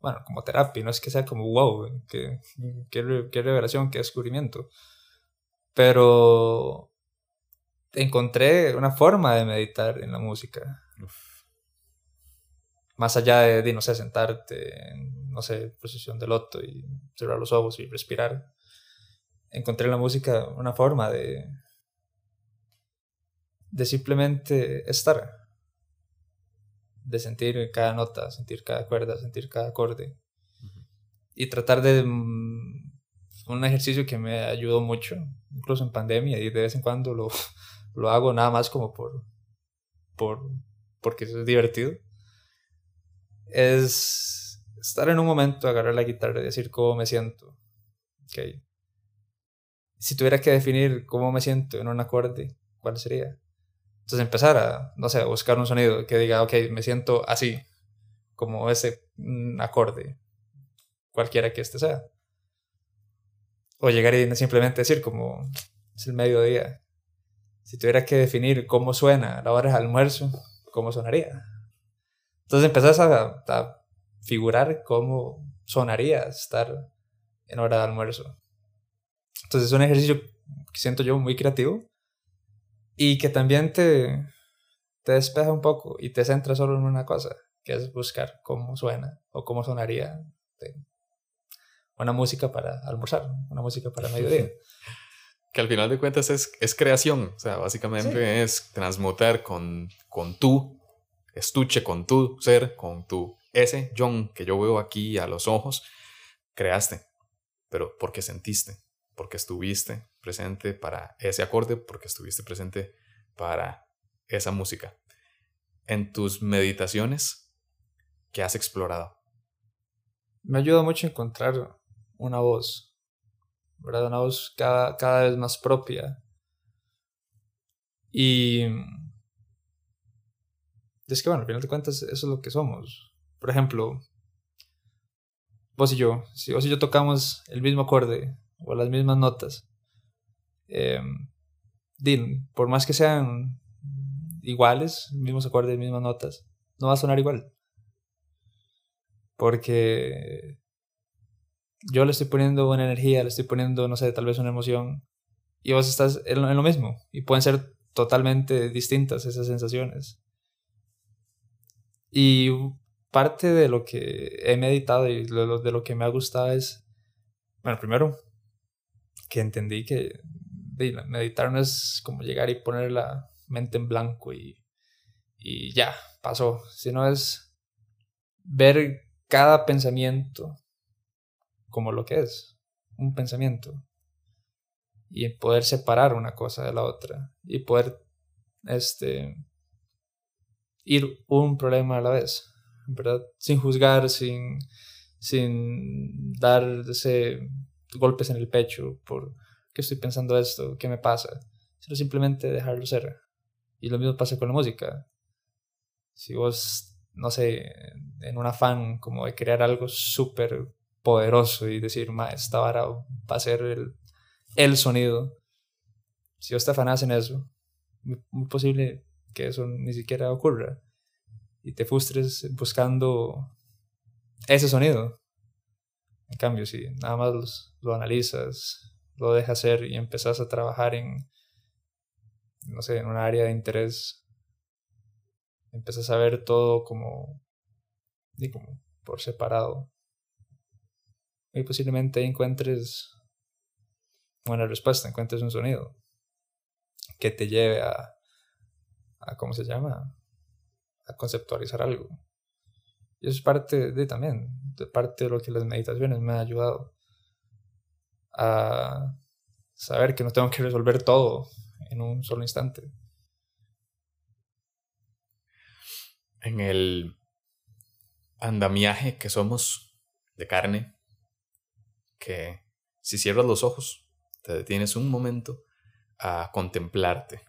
bueno, como terapia, no es que sea como wow, qué, qué, revelación, qué descubrimiento, pero encontré una forma de meditar en la música. Más allá de, no sé, sentarte en, no sé, posición de loto y cerrar los ojos y respirar, encontré en la música una forma de, de simplemente estar. de sentir cada nota, sentir cada cuerda, sentir cada acorde. Y tratar de... Mm, un ejercicio que me ayudó mucho, incluso en pandemia, y de vez en cuando lo, lo hago nada más como por, por, porque es divertido, es estar en un momento, agarrar la guitarra y decir cómo me siento. Okay. Si tuviera que definir cómo me siento en un acorde, ¿cuál sería? Entonces empezar a, no sé, a buscar un sonido que diga, ok, me siento así, como ese acorde, cualquiera que este sea. O llegar y simplemente decir como es el mediodía. Si tuviera que definir cómo suena la hora del almuerzo, ¿cómo sonaría? Entonces empezás a, a figurar cómo sonaría estar en hora de almuerzo. Entonces es un ejercicio que siento yo muy creativo y que también te, te despeja un poco y te centra solo en una cosa, que es buscar cómo suena o cómo sonaría una música para almorzar, una música para mediodía. que al final de cuentas es, es creación, o sea, básicamente es transmutar con, con tu estuche, con tu ser, con tu ese John que yo veo aquí a los ojos, creaste, pero porque sentiste, porque estuviste presente para ese acorde, porque estuviste presente para esa música. En tus meditaciones, ¿qué has explorado? Me ayuda mucho encontrar una voz, ¿verdad? Una voz cada, cada vez más propia. Y es que, bueno, al final de cuentas, eso es lo que somos. Por ejemplo, vos y yo, si vos y yo tocamos el mismo acorde o las mismas notas, eh, por más que sean iguales, mismos acordes, mismas notas, no va a sonar igual. Porque yo le estoy poniendo una energía, le estoy poniendo, no sé, tal vez una emoción, y vos estás en lo, mismo, y pueden ser totalmente distintas esas sensaciones. Y parte de lo que he meditado y de lo que me ha gustado es, bueno, primero, que entendí que meditar no es como llegar y poner la mente en blanco y, y ya, pasó, sino es ver cada pensamiento como lo que es, un pensamiento. Y poder separar una cosa de la otra. Y poder este, ir un problema a la vez. ¿verdad? Sin juzgar, sin, sin darse golpes en el pecho por qué estoy pensando esto, qué me pasa, sino simplemente dejarlo ser. Y lo mismo pasa con la música. Si vos, no sé, en un afán como de crear algo súper poderoso y decir, ma, esta vara va a ser el, el sonido. Si vos te afanas en eso, muy posible que eso ni siquiera ocurra y te frustres buscando ese sonido. En cambio, si nada más lo analizas, lo dejas ser y empezás a trabajar en, no sé, en un área de interés, empezás a ver todo como, y como por separado y posiblemente encuentres una respuesta, encuentres un sonido que te lleve a, a ¿cómo se llama? A conceptualizar algo. Es parte de también, de parte de lo que las meditaciones me han ayudado a saber que no tengo que resolver todo en un solo instante. En el andamiaje que somos de carne, que si cierras los ojos, te detienes un momento a contemplarte.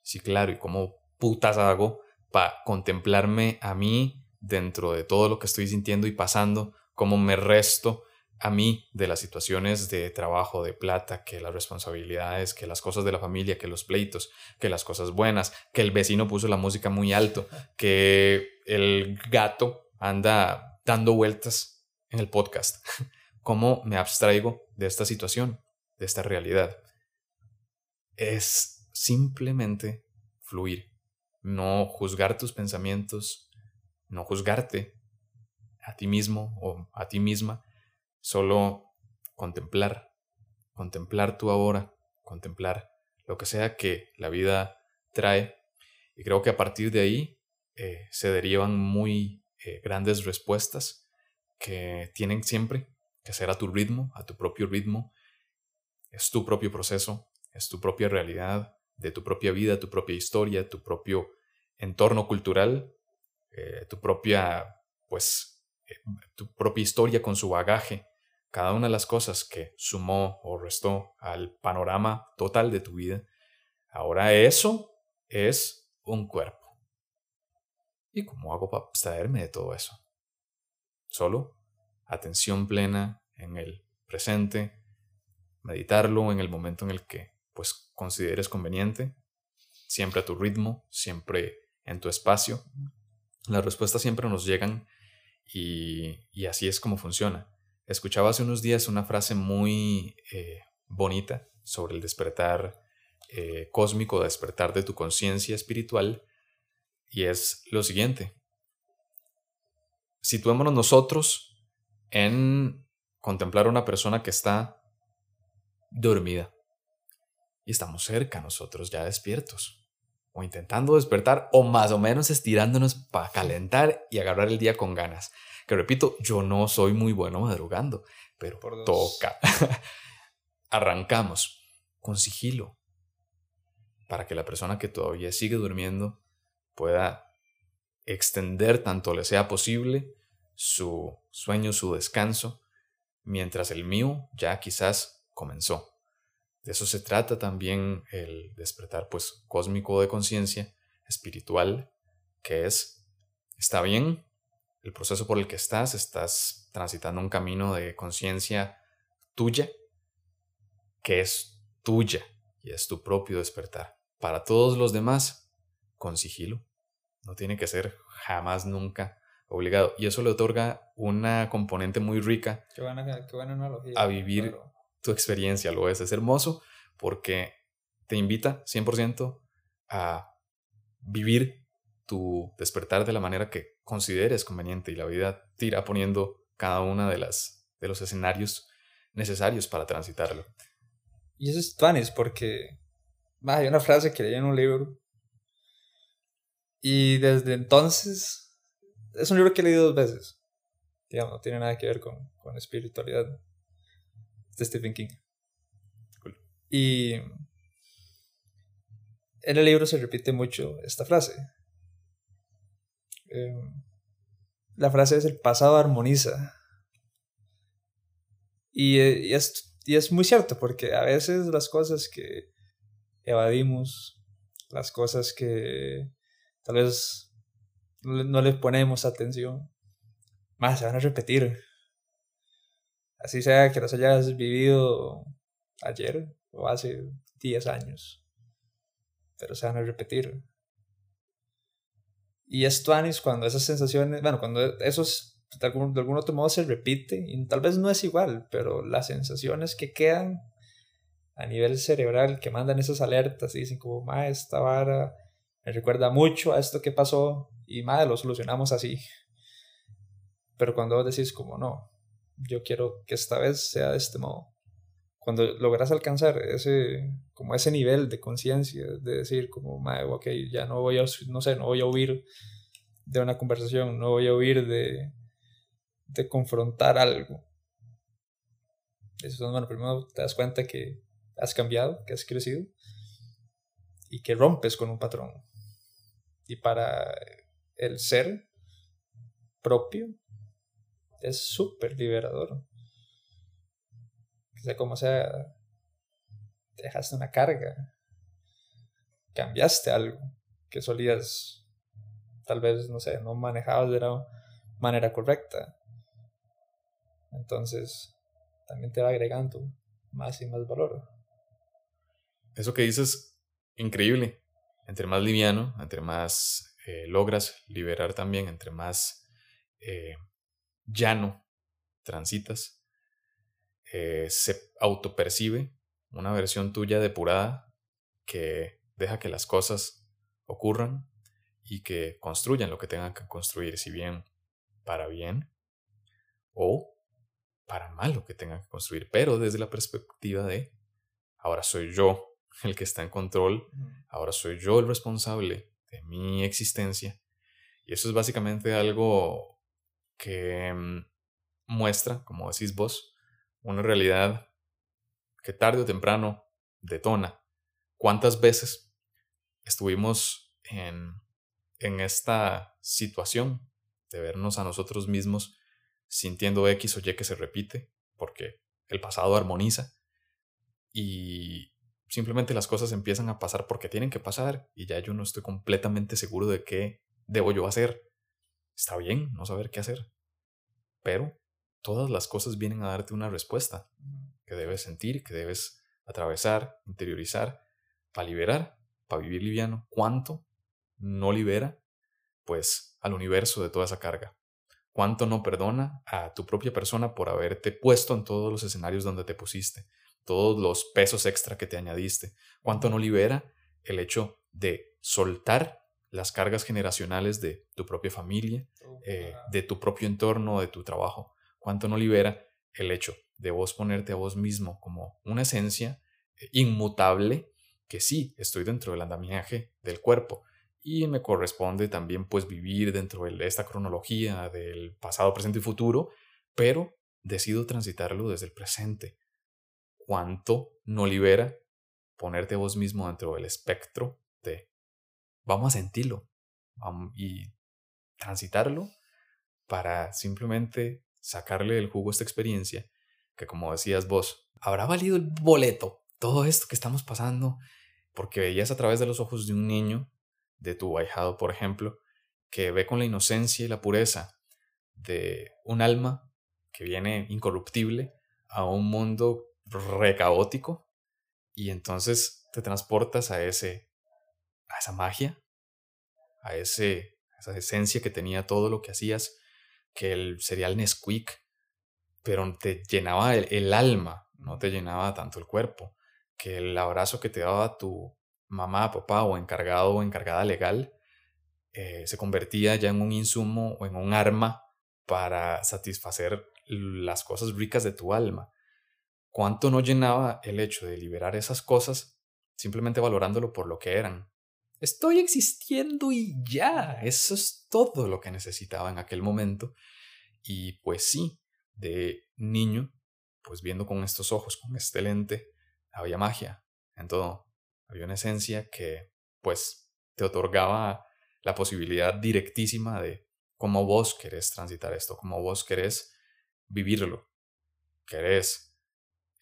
Sí, claro, y cómo putas hago para contemplarme a mí dentro de todo lo que estoy sintiendo y pasando, cómo me resto a mí de las situaciones de trabajo, de plata, que las responsabilidades, que las cosas de la familia, que los pleitos, que las cosas buenas, que el vecino puso la música muy alto, que el gato anda dando vueltas en el podcast. ¿Cómo me abstraigo de esta situación, de esta realidad? Es simplemente fluir, no juzgar tus pensamientos, no juzgarte a ti mismo o a ti misma, solo contemplar, contemplar tu ahora, contemplar lo que sea que la vida trae. Y creo que a partir de ahí eh, se derivan muy eh, grandes respuestas que tienen siempre que ser a tu ritmo, a tu propio ritmo. Es tu propio proceso, es tu propia realidad, de tu propia vida, tu propia historia, tu propio entorno cultural, eh, tu propia, pues, tu propia historia con su bagaje, cada una de las cosas que sumó o restó al panorama total de tu vida. Ahora eso es un cuerpo. ¿Y cómo hago para abstraerme de todo eso? Solo atención plena en el presente, meditarlo en el momento en el que pues consideres conveniente, siempre a tu ritmo, siempre en tu espacio. Las respuestas siempre nos llegan y, así es como funciona. Escuchaba hace unos días una frase muy eh, bonita sobre el despertar eh, cósmico, despertar de tu conciencia espiritual, y es lo siguiente. Situémonos nosotros en contemplar a una persona que está dormida y estamos cerca nosotros ya despiertos o intentando despertar o más o menos estirándonos para calentar y agarrar el día con ganas. Que repito, yo no soy muy bueno madrugando, pero toca. Arrancamos con sigilo para que la persona que todavía sigue durmiendo pueda extender tanto le sea posible su sueño, su descanso, mientras el mío ya quizás comenzó. De eso se trata también el despertar pues cósmico de conciencia espiritual, que es, está bien, el proceso por el que estás, estás transitando un camino de conciencia tuya, que es tuya y es tu propio despertar. Para todos los demás, con sigilo. No tiene que ser jamás, nunca obligado. Y eso le otorga una componente muy rica qué buena, analogía, a vivir tu experiencia. Lo es, es hermoso porque te invita 100% a vivir tu despertar de la manera que consideres conveniente y la vida te irá poniendo cada una de las de los escenarios necesarios para transitarlo. Y eso es tuanis porque hay una frase que leí en un libro y desde entonces es un libro que he leído dos veces. Digamos, no tiene nada que ver con, con espiritualidad de Stephen King. Y en el libro se repite mucho esta frase. Em, la frase es el pasado armoniza. Y, eh, y, es, y es muy cierto, porque a veces las cosas que evadimos, las cosas que tal vez no le ponemos atención, más se van a repetir. Así sea que las hayas vivido ayer o hace 10 años, pero se van a repetir. Y esto Anis cuando esas sensaciones, bueno, cuando esos de algún, de algún otro modo se repite, y tal vez no es igual, pero las sensaciones que quedan a nivel cerebral, que mandan esas alertas y dicen como, ma, esta vara me recuerda mucho a esto que pasó y ma, lo solucionamos así. Pero cuando vos decís como, no, yo quiero que esta vez sea de este modo, cuando logras alcanzar ese, como ese nivel de conciencia, de decir como, ok, ya no voy a, no sé, no voy a huir de una conversación, no voy a huir de, de confrontar algo. Eso, bueno, primero te das cuenta que has cambiado, que has crecido y que rompes con un patrón. Y para el ser propio es súper liberador sea como sea, dejaste una carga, cambiaste algo que solías, tal vez, no sé, no manejabas de la manera correcta. Entonces, también te va agregando más y más valor. Eso que dices, increíble. Entre más liviano, entre más eh, logras liberar también, entre más eh, llano transitas, eh, se autopercibe una versión tuya depurada que deja que las cosas ocurran y que construyan lo que tengan que construir, si bien para bien o para mal lo que tengan que construir, pero desde la perspectiva de ahora soy yo el que está en control, ahora soy yo el responsable de mi existencia. Y eso es básicamente algo que mm, muestra, como decís vos, una realidad que tarde o temprano detona. ¿Cuántas veces estuvimos en, en esta situación de vernos a nosotros mismos sintiendo X o Y que se repite, porque el pasado armoniza y simplemente las cosas empiezan a pasar porque tienen que pasar y ya yo no estoy completamente seguro de qué debo yo hacer. Está bien no saber qué hacer, pero todas las cosas vienen a darte una respuesta que debes sentir, que debes atravesar, interiorizar, para liberar, para vivir liviano. ¿Cuánto no libera? Pues al universo de toda esa carga. ¿Cuánto no perdona a tu propia persona por haberte puesto en todos los escenarios donde te pusiste? Todos los pesos extra que te añadiste. ¿Cuánto no libera el hecho de soltar las cargas generacionales de tu propia familia, eh, de tu propio entorno, de tu trabajo? ¿Cuánto no libera el hecho de vos ponerte a vos mismo como una esencia eh, inmutable que sí, estoy dentro del andamiaje del cuerpo, y me corresponde también pues vivir dentro de esta cronología del pasado, presente y futuro, pero decido transitarlo desde el presente. ¿Cuánto no libera ponerte vos mismo dentro del espectro vamos a sentirlo y transitarlo para simplemente sacarle el jugo esta experiencia que como decías vos, habrá valido el boleto todo esto que estamos pasando porque veías a través de los ojos de un niño de tu ahijado, por ejemplo, que ve con la inocencia y la pureza de un alma que viene incorruptible a un mundo recaótico y entonces te transportas a ese a esa magia, a ese esa esencia que tenía todo lo que hacías, que el cereal Nesquik, pero te llenaba el, el alma, no te llenaba tanto el cuerpo, que el abrazo que te daba tu mamá, papá o encargado o encargada legal eh, se convertía ya en un insumo o en un arma para satisfacer las cosas ricas de tu alma. ¿Cuánto no llenaba el hecho de liberar esas cosas simplemente valorándolo por lo que eran? Estoy existiendo y ya, eso es todo lo que necesitaba en aquel momento. Y pues sí, de niño, pues viendo con estos ojos, con este lente, había magia en todo. Había una esencia que, pues, te otorgaba la posibilidad directísima de cómo vos querés transitar esto, cómo vos querés vivirlo. ¿Querés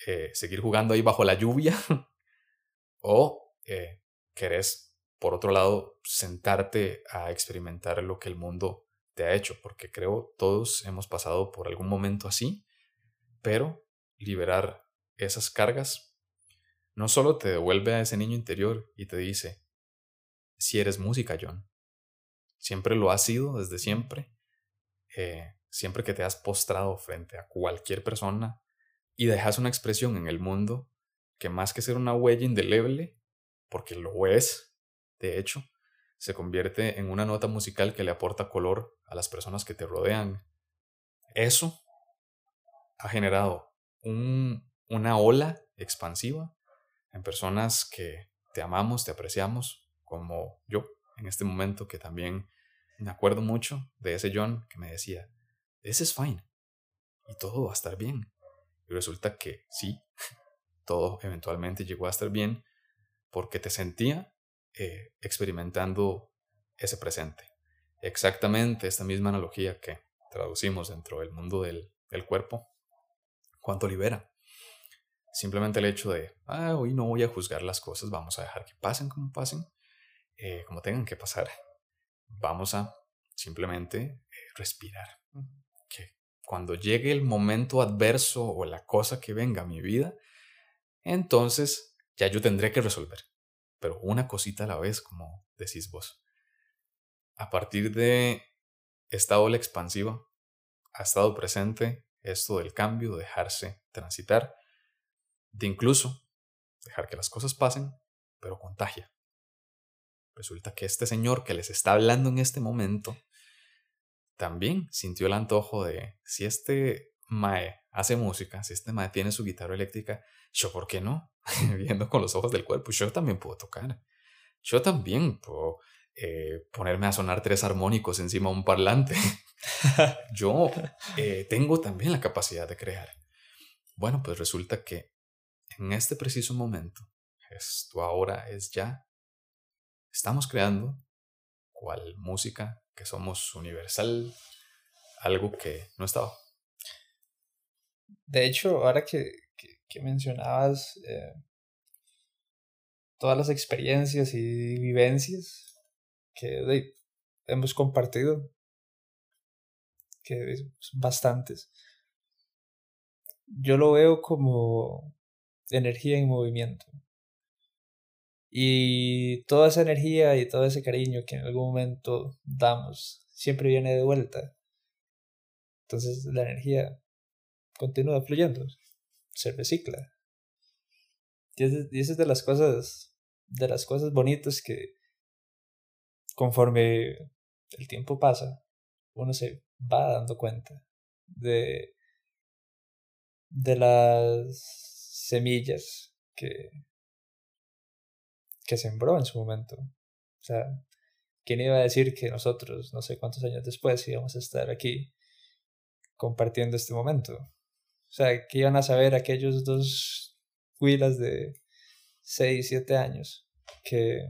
eh, seguir jugando ahí bajo la lluvia? ¿O eh, querés, por otro lado, sentarte a experimentar lo que el mundo te ha hecho? Porque creo todos hemos pasado por algún momento así, pero liberar esas cargas no solo te devuelve a ese niño interior y te dice, si eres música, John. Siempre lo has sido desde siempre. Eh, siempre que te has postrado frente a cualquier persona y dejas una expresión en el mundo que más que ser una huella indeleble, porque lo es, de hecho, se convierte en una nota musical que le aporta color a las personas que te rodean. Eso ha generado un, una ola expansiva en personas que te amamos, te apreciamos, como yo en este momento que también me acuerdo mucho de ese John que me decía, this is fine y todo va a estar bien. Y resulta que sí, todo eventualmente llegó a estar bien porque te sentía eh, experimentando ese presente. Exactamente esta misma analogía que traducimos dentro del mundo del, del cuerpo, cuánto libera. Simplemente el hecho de, ah, hoy no voy a juzgar las cosas, vamos a dejar que pasen como pasen, eh, como tengan que pasar. Vamos a simplemente eh, respirar. Que cuando llegue el momento adverso o la cosa que venga a mi vida, entonces ya yo tendré que resolver. Pero una cosita a la vez, como decís vos. A partir de esta ola expansiva, ha estado presente esto del cambio, dejarse transitar de incluso dejar que las cosas pasen, pero contagia. Resulta que este señor que les está hablando en este momento también sintió el antojo de si este Mae hace música, si este Mae tiene su guitarra eléctrica, yo, ¿por qué no? Viendo con los ojos del cuerpo, yo también puedo tocar. Yo también puedo eh, ponerme a sonar tres armónicos encima de un parlante. Yo eh, tengo también la capacidad de crear. Bueno, pues resulta que en este preciso momento, esto ahora es ya, estamos creando cual música, que somos universal, algo que no estaba. De hecho, ahora que, que, mencionabas eh, todas las experiencias y vivencias que hemos compartido, que son bastantes, yo lo veo como energía en movimiento. Y toda esa energía y todo ese cariño que en algún momento damos siempre viene de vuelta. Entonces la energía continúa fluyendo, se recicla. Y esa es de las cosas, de las cosas bonitas que conforme el tiempo pasa, uno se va dando cuenta de, de las semillas que, que sembró en su momento. O sea, ¿quién iba a decir que nosotros, no sé cuántos años después, íbamos a estar aquí compartiendo este momento? O sea, que iban a saber aquellos dos huilas de 6, 7 años que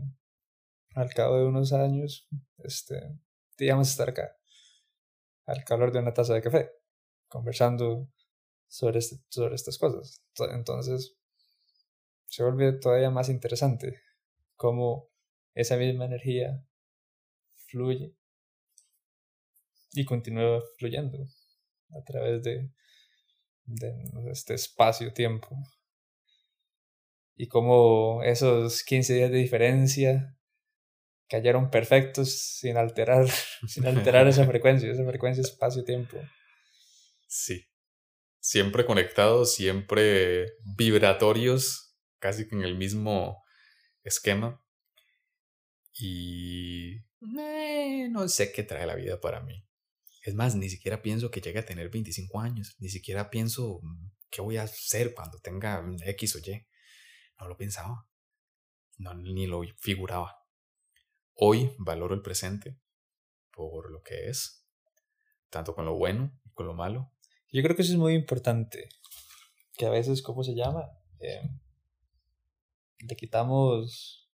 al cabo de unos años, este, íbamos estar acá, al calor de una taza de café, conversando sobre, este, sobre estas cosas. Entonces, se vuelve todavía más interesante cómo esa misma energía fluye y continúa fluyendo a través de, de este espacio-tiempo. Y cómo esos 15 días de diferencia cayeron perfectos sin alterar, sin alterar esa frecuencia, esa frecuencia espacio-tiempo. Sí. Siempre conectados, siempre vibratorios, casi en el mismo esquema. Y eh, no sé qué trae la vida para mí. Es más, ni siquiera pienso que llegue a tener 25 años, ni siquiera pienso mm, qué voy a hacer cuando tenga X o Y. No lo pensaba, no, ni lo figuraba. Hoy valoro el presente por lo que es, tanto con lo bueno y con lo malo. Yo creo que eso es muy importante, que a veces, ¿cómo se llama? Eh, le quitamos...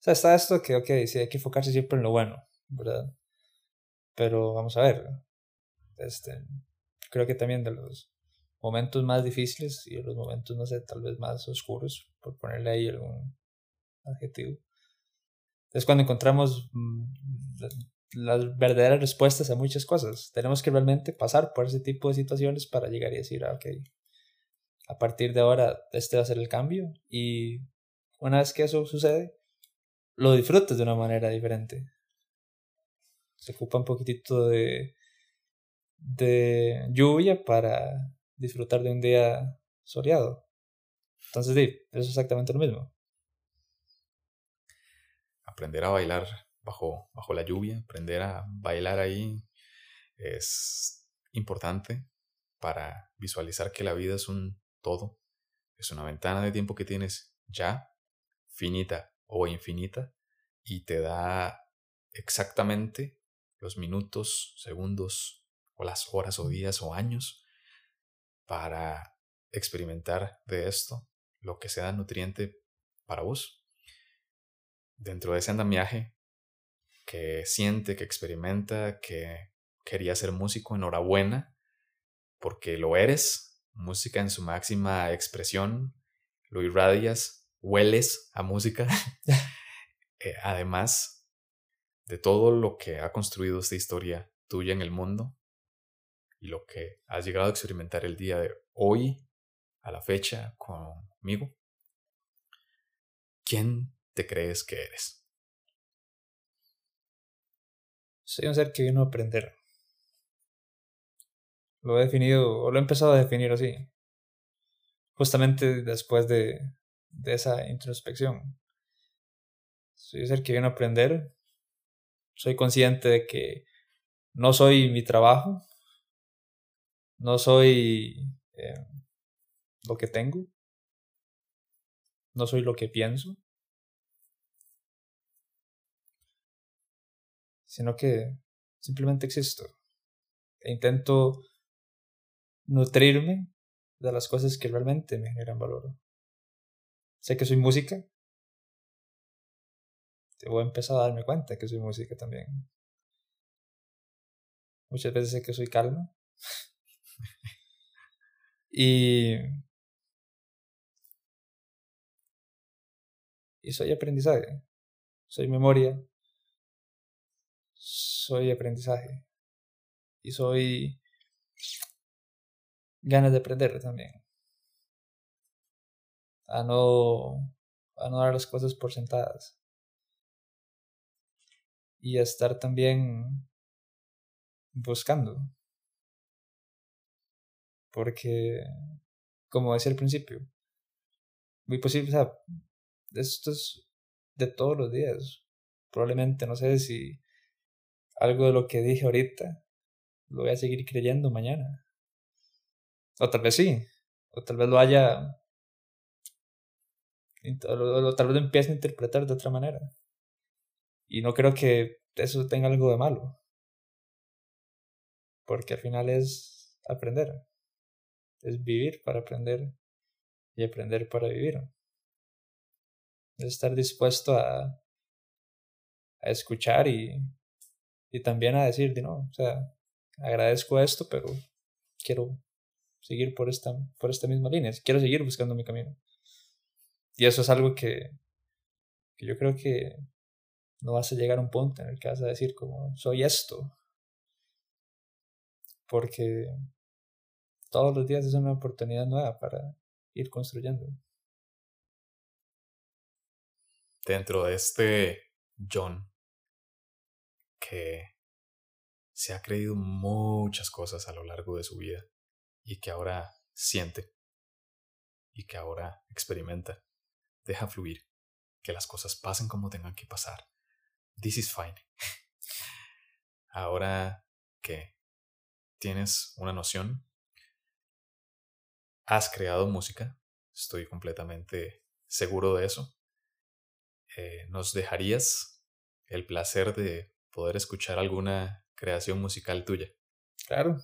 O sea, está esto que, ok, sí, hay que enfocarse siempre en lo bueno, ¿verdad? Pero vamos a ver, este, creo que también de los momentos más difíciles y de los momentos, no sé, tal vez más oscuros, por ponerle ahí algún adjetivo, es cuando encontramos mm, las verdaderas respuestas a muchas cosas. Tenemos que realmente pasar por ese tipo de situaciones para llegar y decir, ah, ok, a partir de ahora este va a ser el cambio y una vez que eso sucede, lo disfrutas de una manera diferente. Se ocupa un poquitito de, de lluvia para disfrutar de un día soleado. Entonces, sí, es exactamente lo mismo. Aprender a bailar bajo, bajo la lluvia, aprender a bailar ahí es importante para visualizar que la vida es un todo, es una ventana de tiempo que tienes ya, finita o infinita, y te da exactamente los minutos, segundos, o las horas o días o años para experimentar de esto lo que sea nutriente para vos. Dentro de ese andamiaje que siente, que experimenta, que quería ser músico, enhorabuena, porque lo eres, música en su máxima expresión, lo irradias, hueles a música. Eh, además de todo lo que ha construido esta historia tuya en el mundo y lo que has llegado a experimentar el día de hoy, a la fecha, conmigo, ¿quién te crees que eres? Soy un ser que vino a aprender lo he definido, o lo he empezado a definir así. Justamente después de, de esa introspección. Soy ser que viene a aprender. Soy consciente de que no soy mi trabajo. No soy eh, lo que tengo. No soy lo que pienso. sino que simplemente existo. E intento nutrirme de las cosas que realmente me generan valor. Sé que soy música. Debo empezar a darme cuenta que soy música también. Muchas veces sé que soy calma. y. Y soy aprendizaje. Soy memoria. Soy aprendizaje. Y soy ganas de aprender también. A no, a no dar las cosas por sentadas. Y a estar también buscando. Porque, como decía al principio, muy posible, o sea, esto es de todos los días. Probablemente, no sé si algo de lo que dije ahorita lo voy a seguir creyendo mañana. O tal vez sí. O tal vez lo haya. O tal vez lo empiece a interpretar de otra manera. Y no creo que eso tenga algo de malo. Porque al final es aprender. Es vivir para aprender y aprender para vivir. Es estar dispuesto a, a escuchar y, y también a decir, no, o sea, agradezco esto, pero quiero seguir por esta, por esta misma línea, quiero seguir buscando mi camino. Y eso es algo que, que yo creo que no vas a llegar a un punto en el que vas a decir como soy esto. Porque todos los días es una oportunidad nueva para ir construyendo. Dentro de este John, que se ha creído muchas cosas a lo largo de su vida, y que ahora siente y que ahora experimenta. Deja fluir, que las cosas pasen como tengan que pasar. This is fine. ahora que tienes una noción, has creado música, estoy completamente seguro de eso. Eh, ¿Nos dejarías el placer de poder escuchar alguna creación musical tuya? Claro,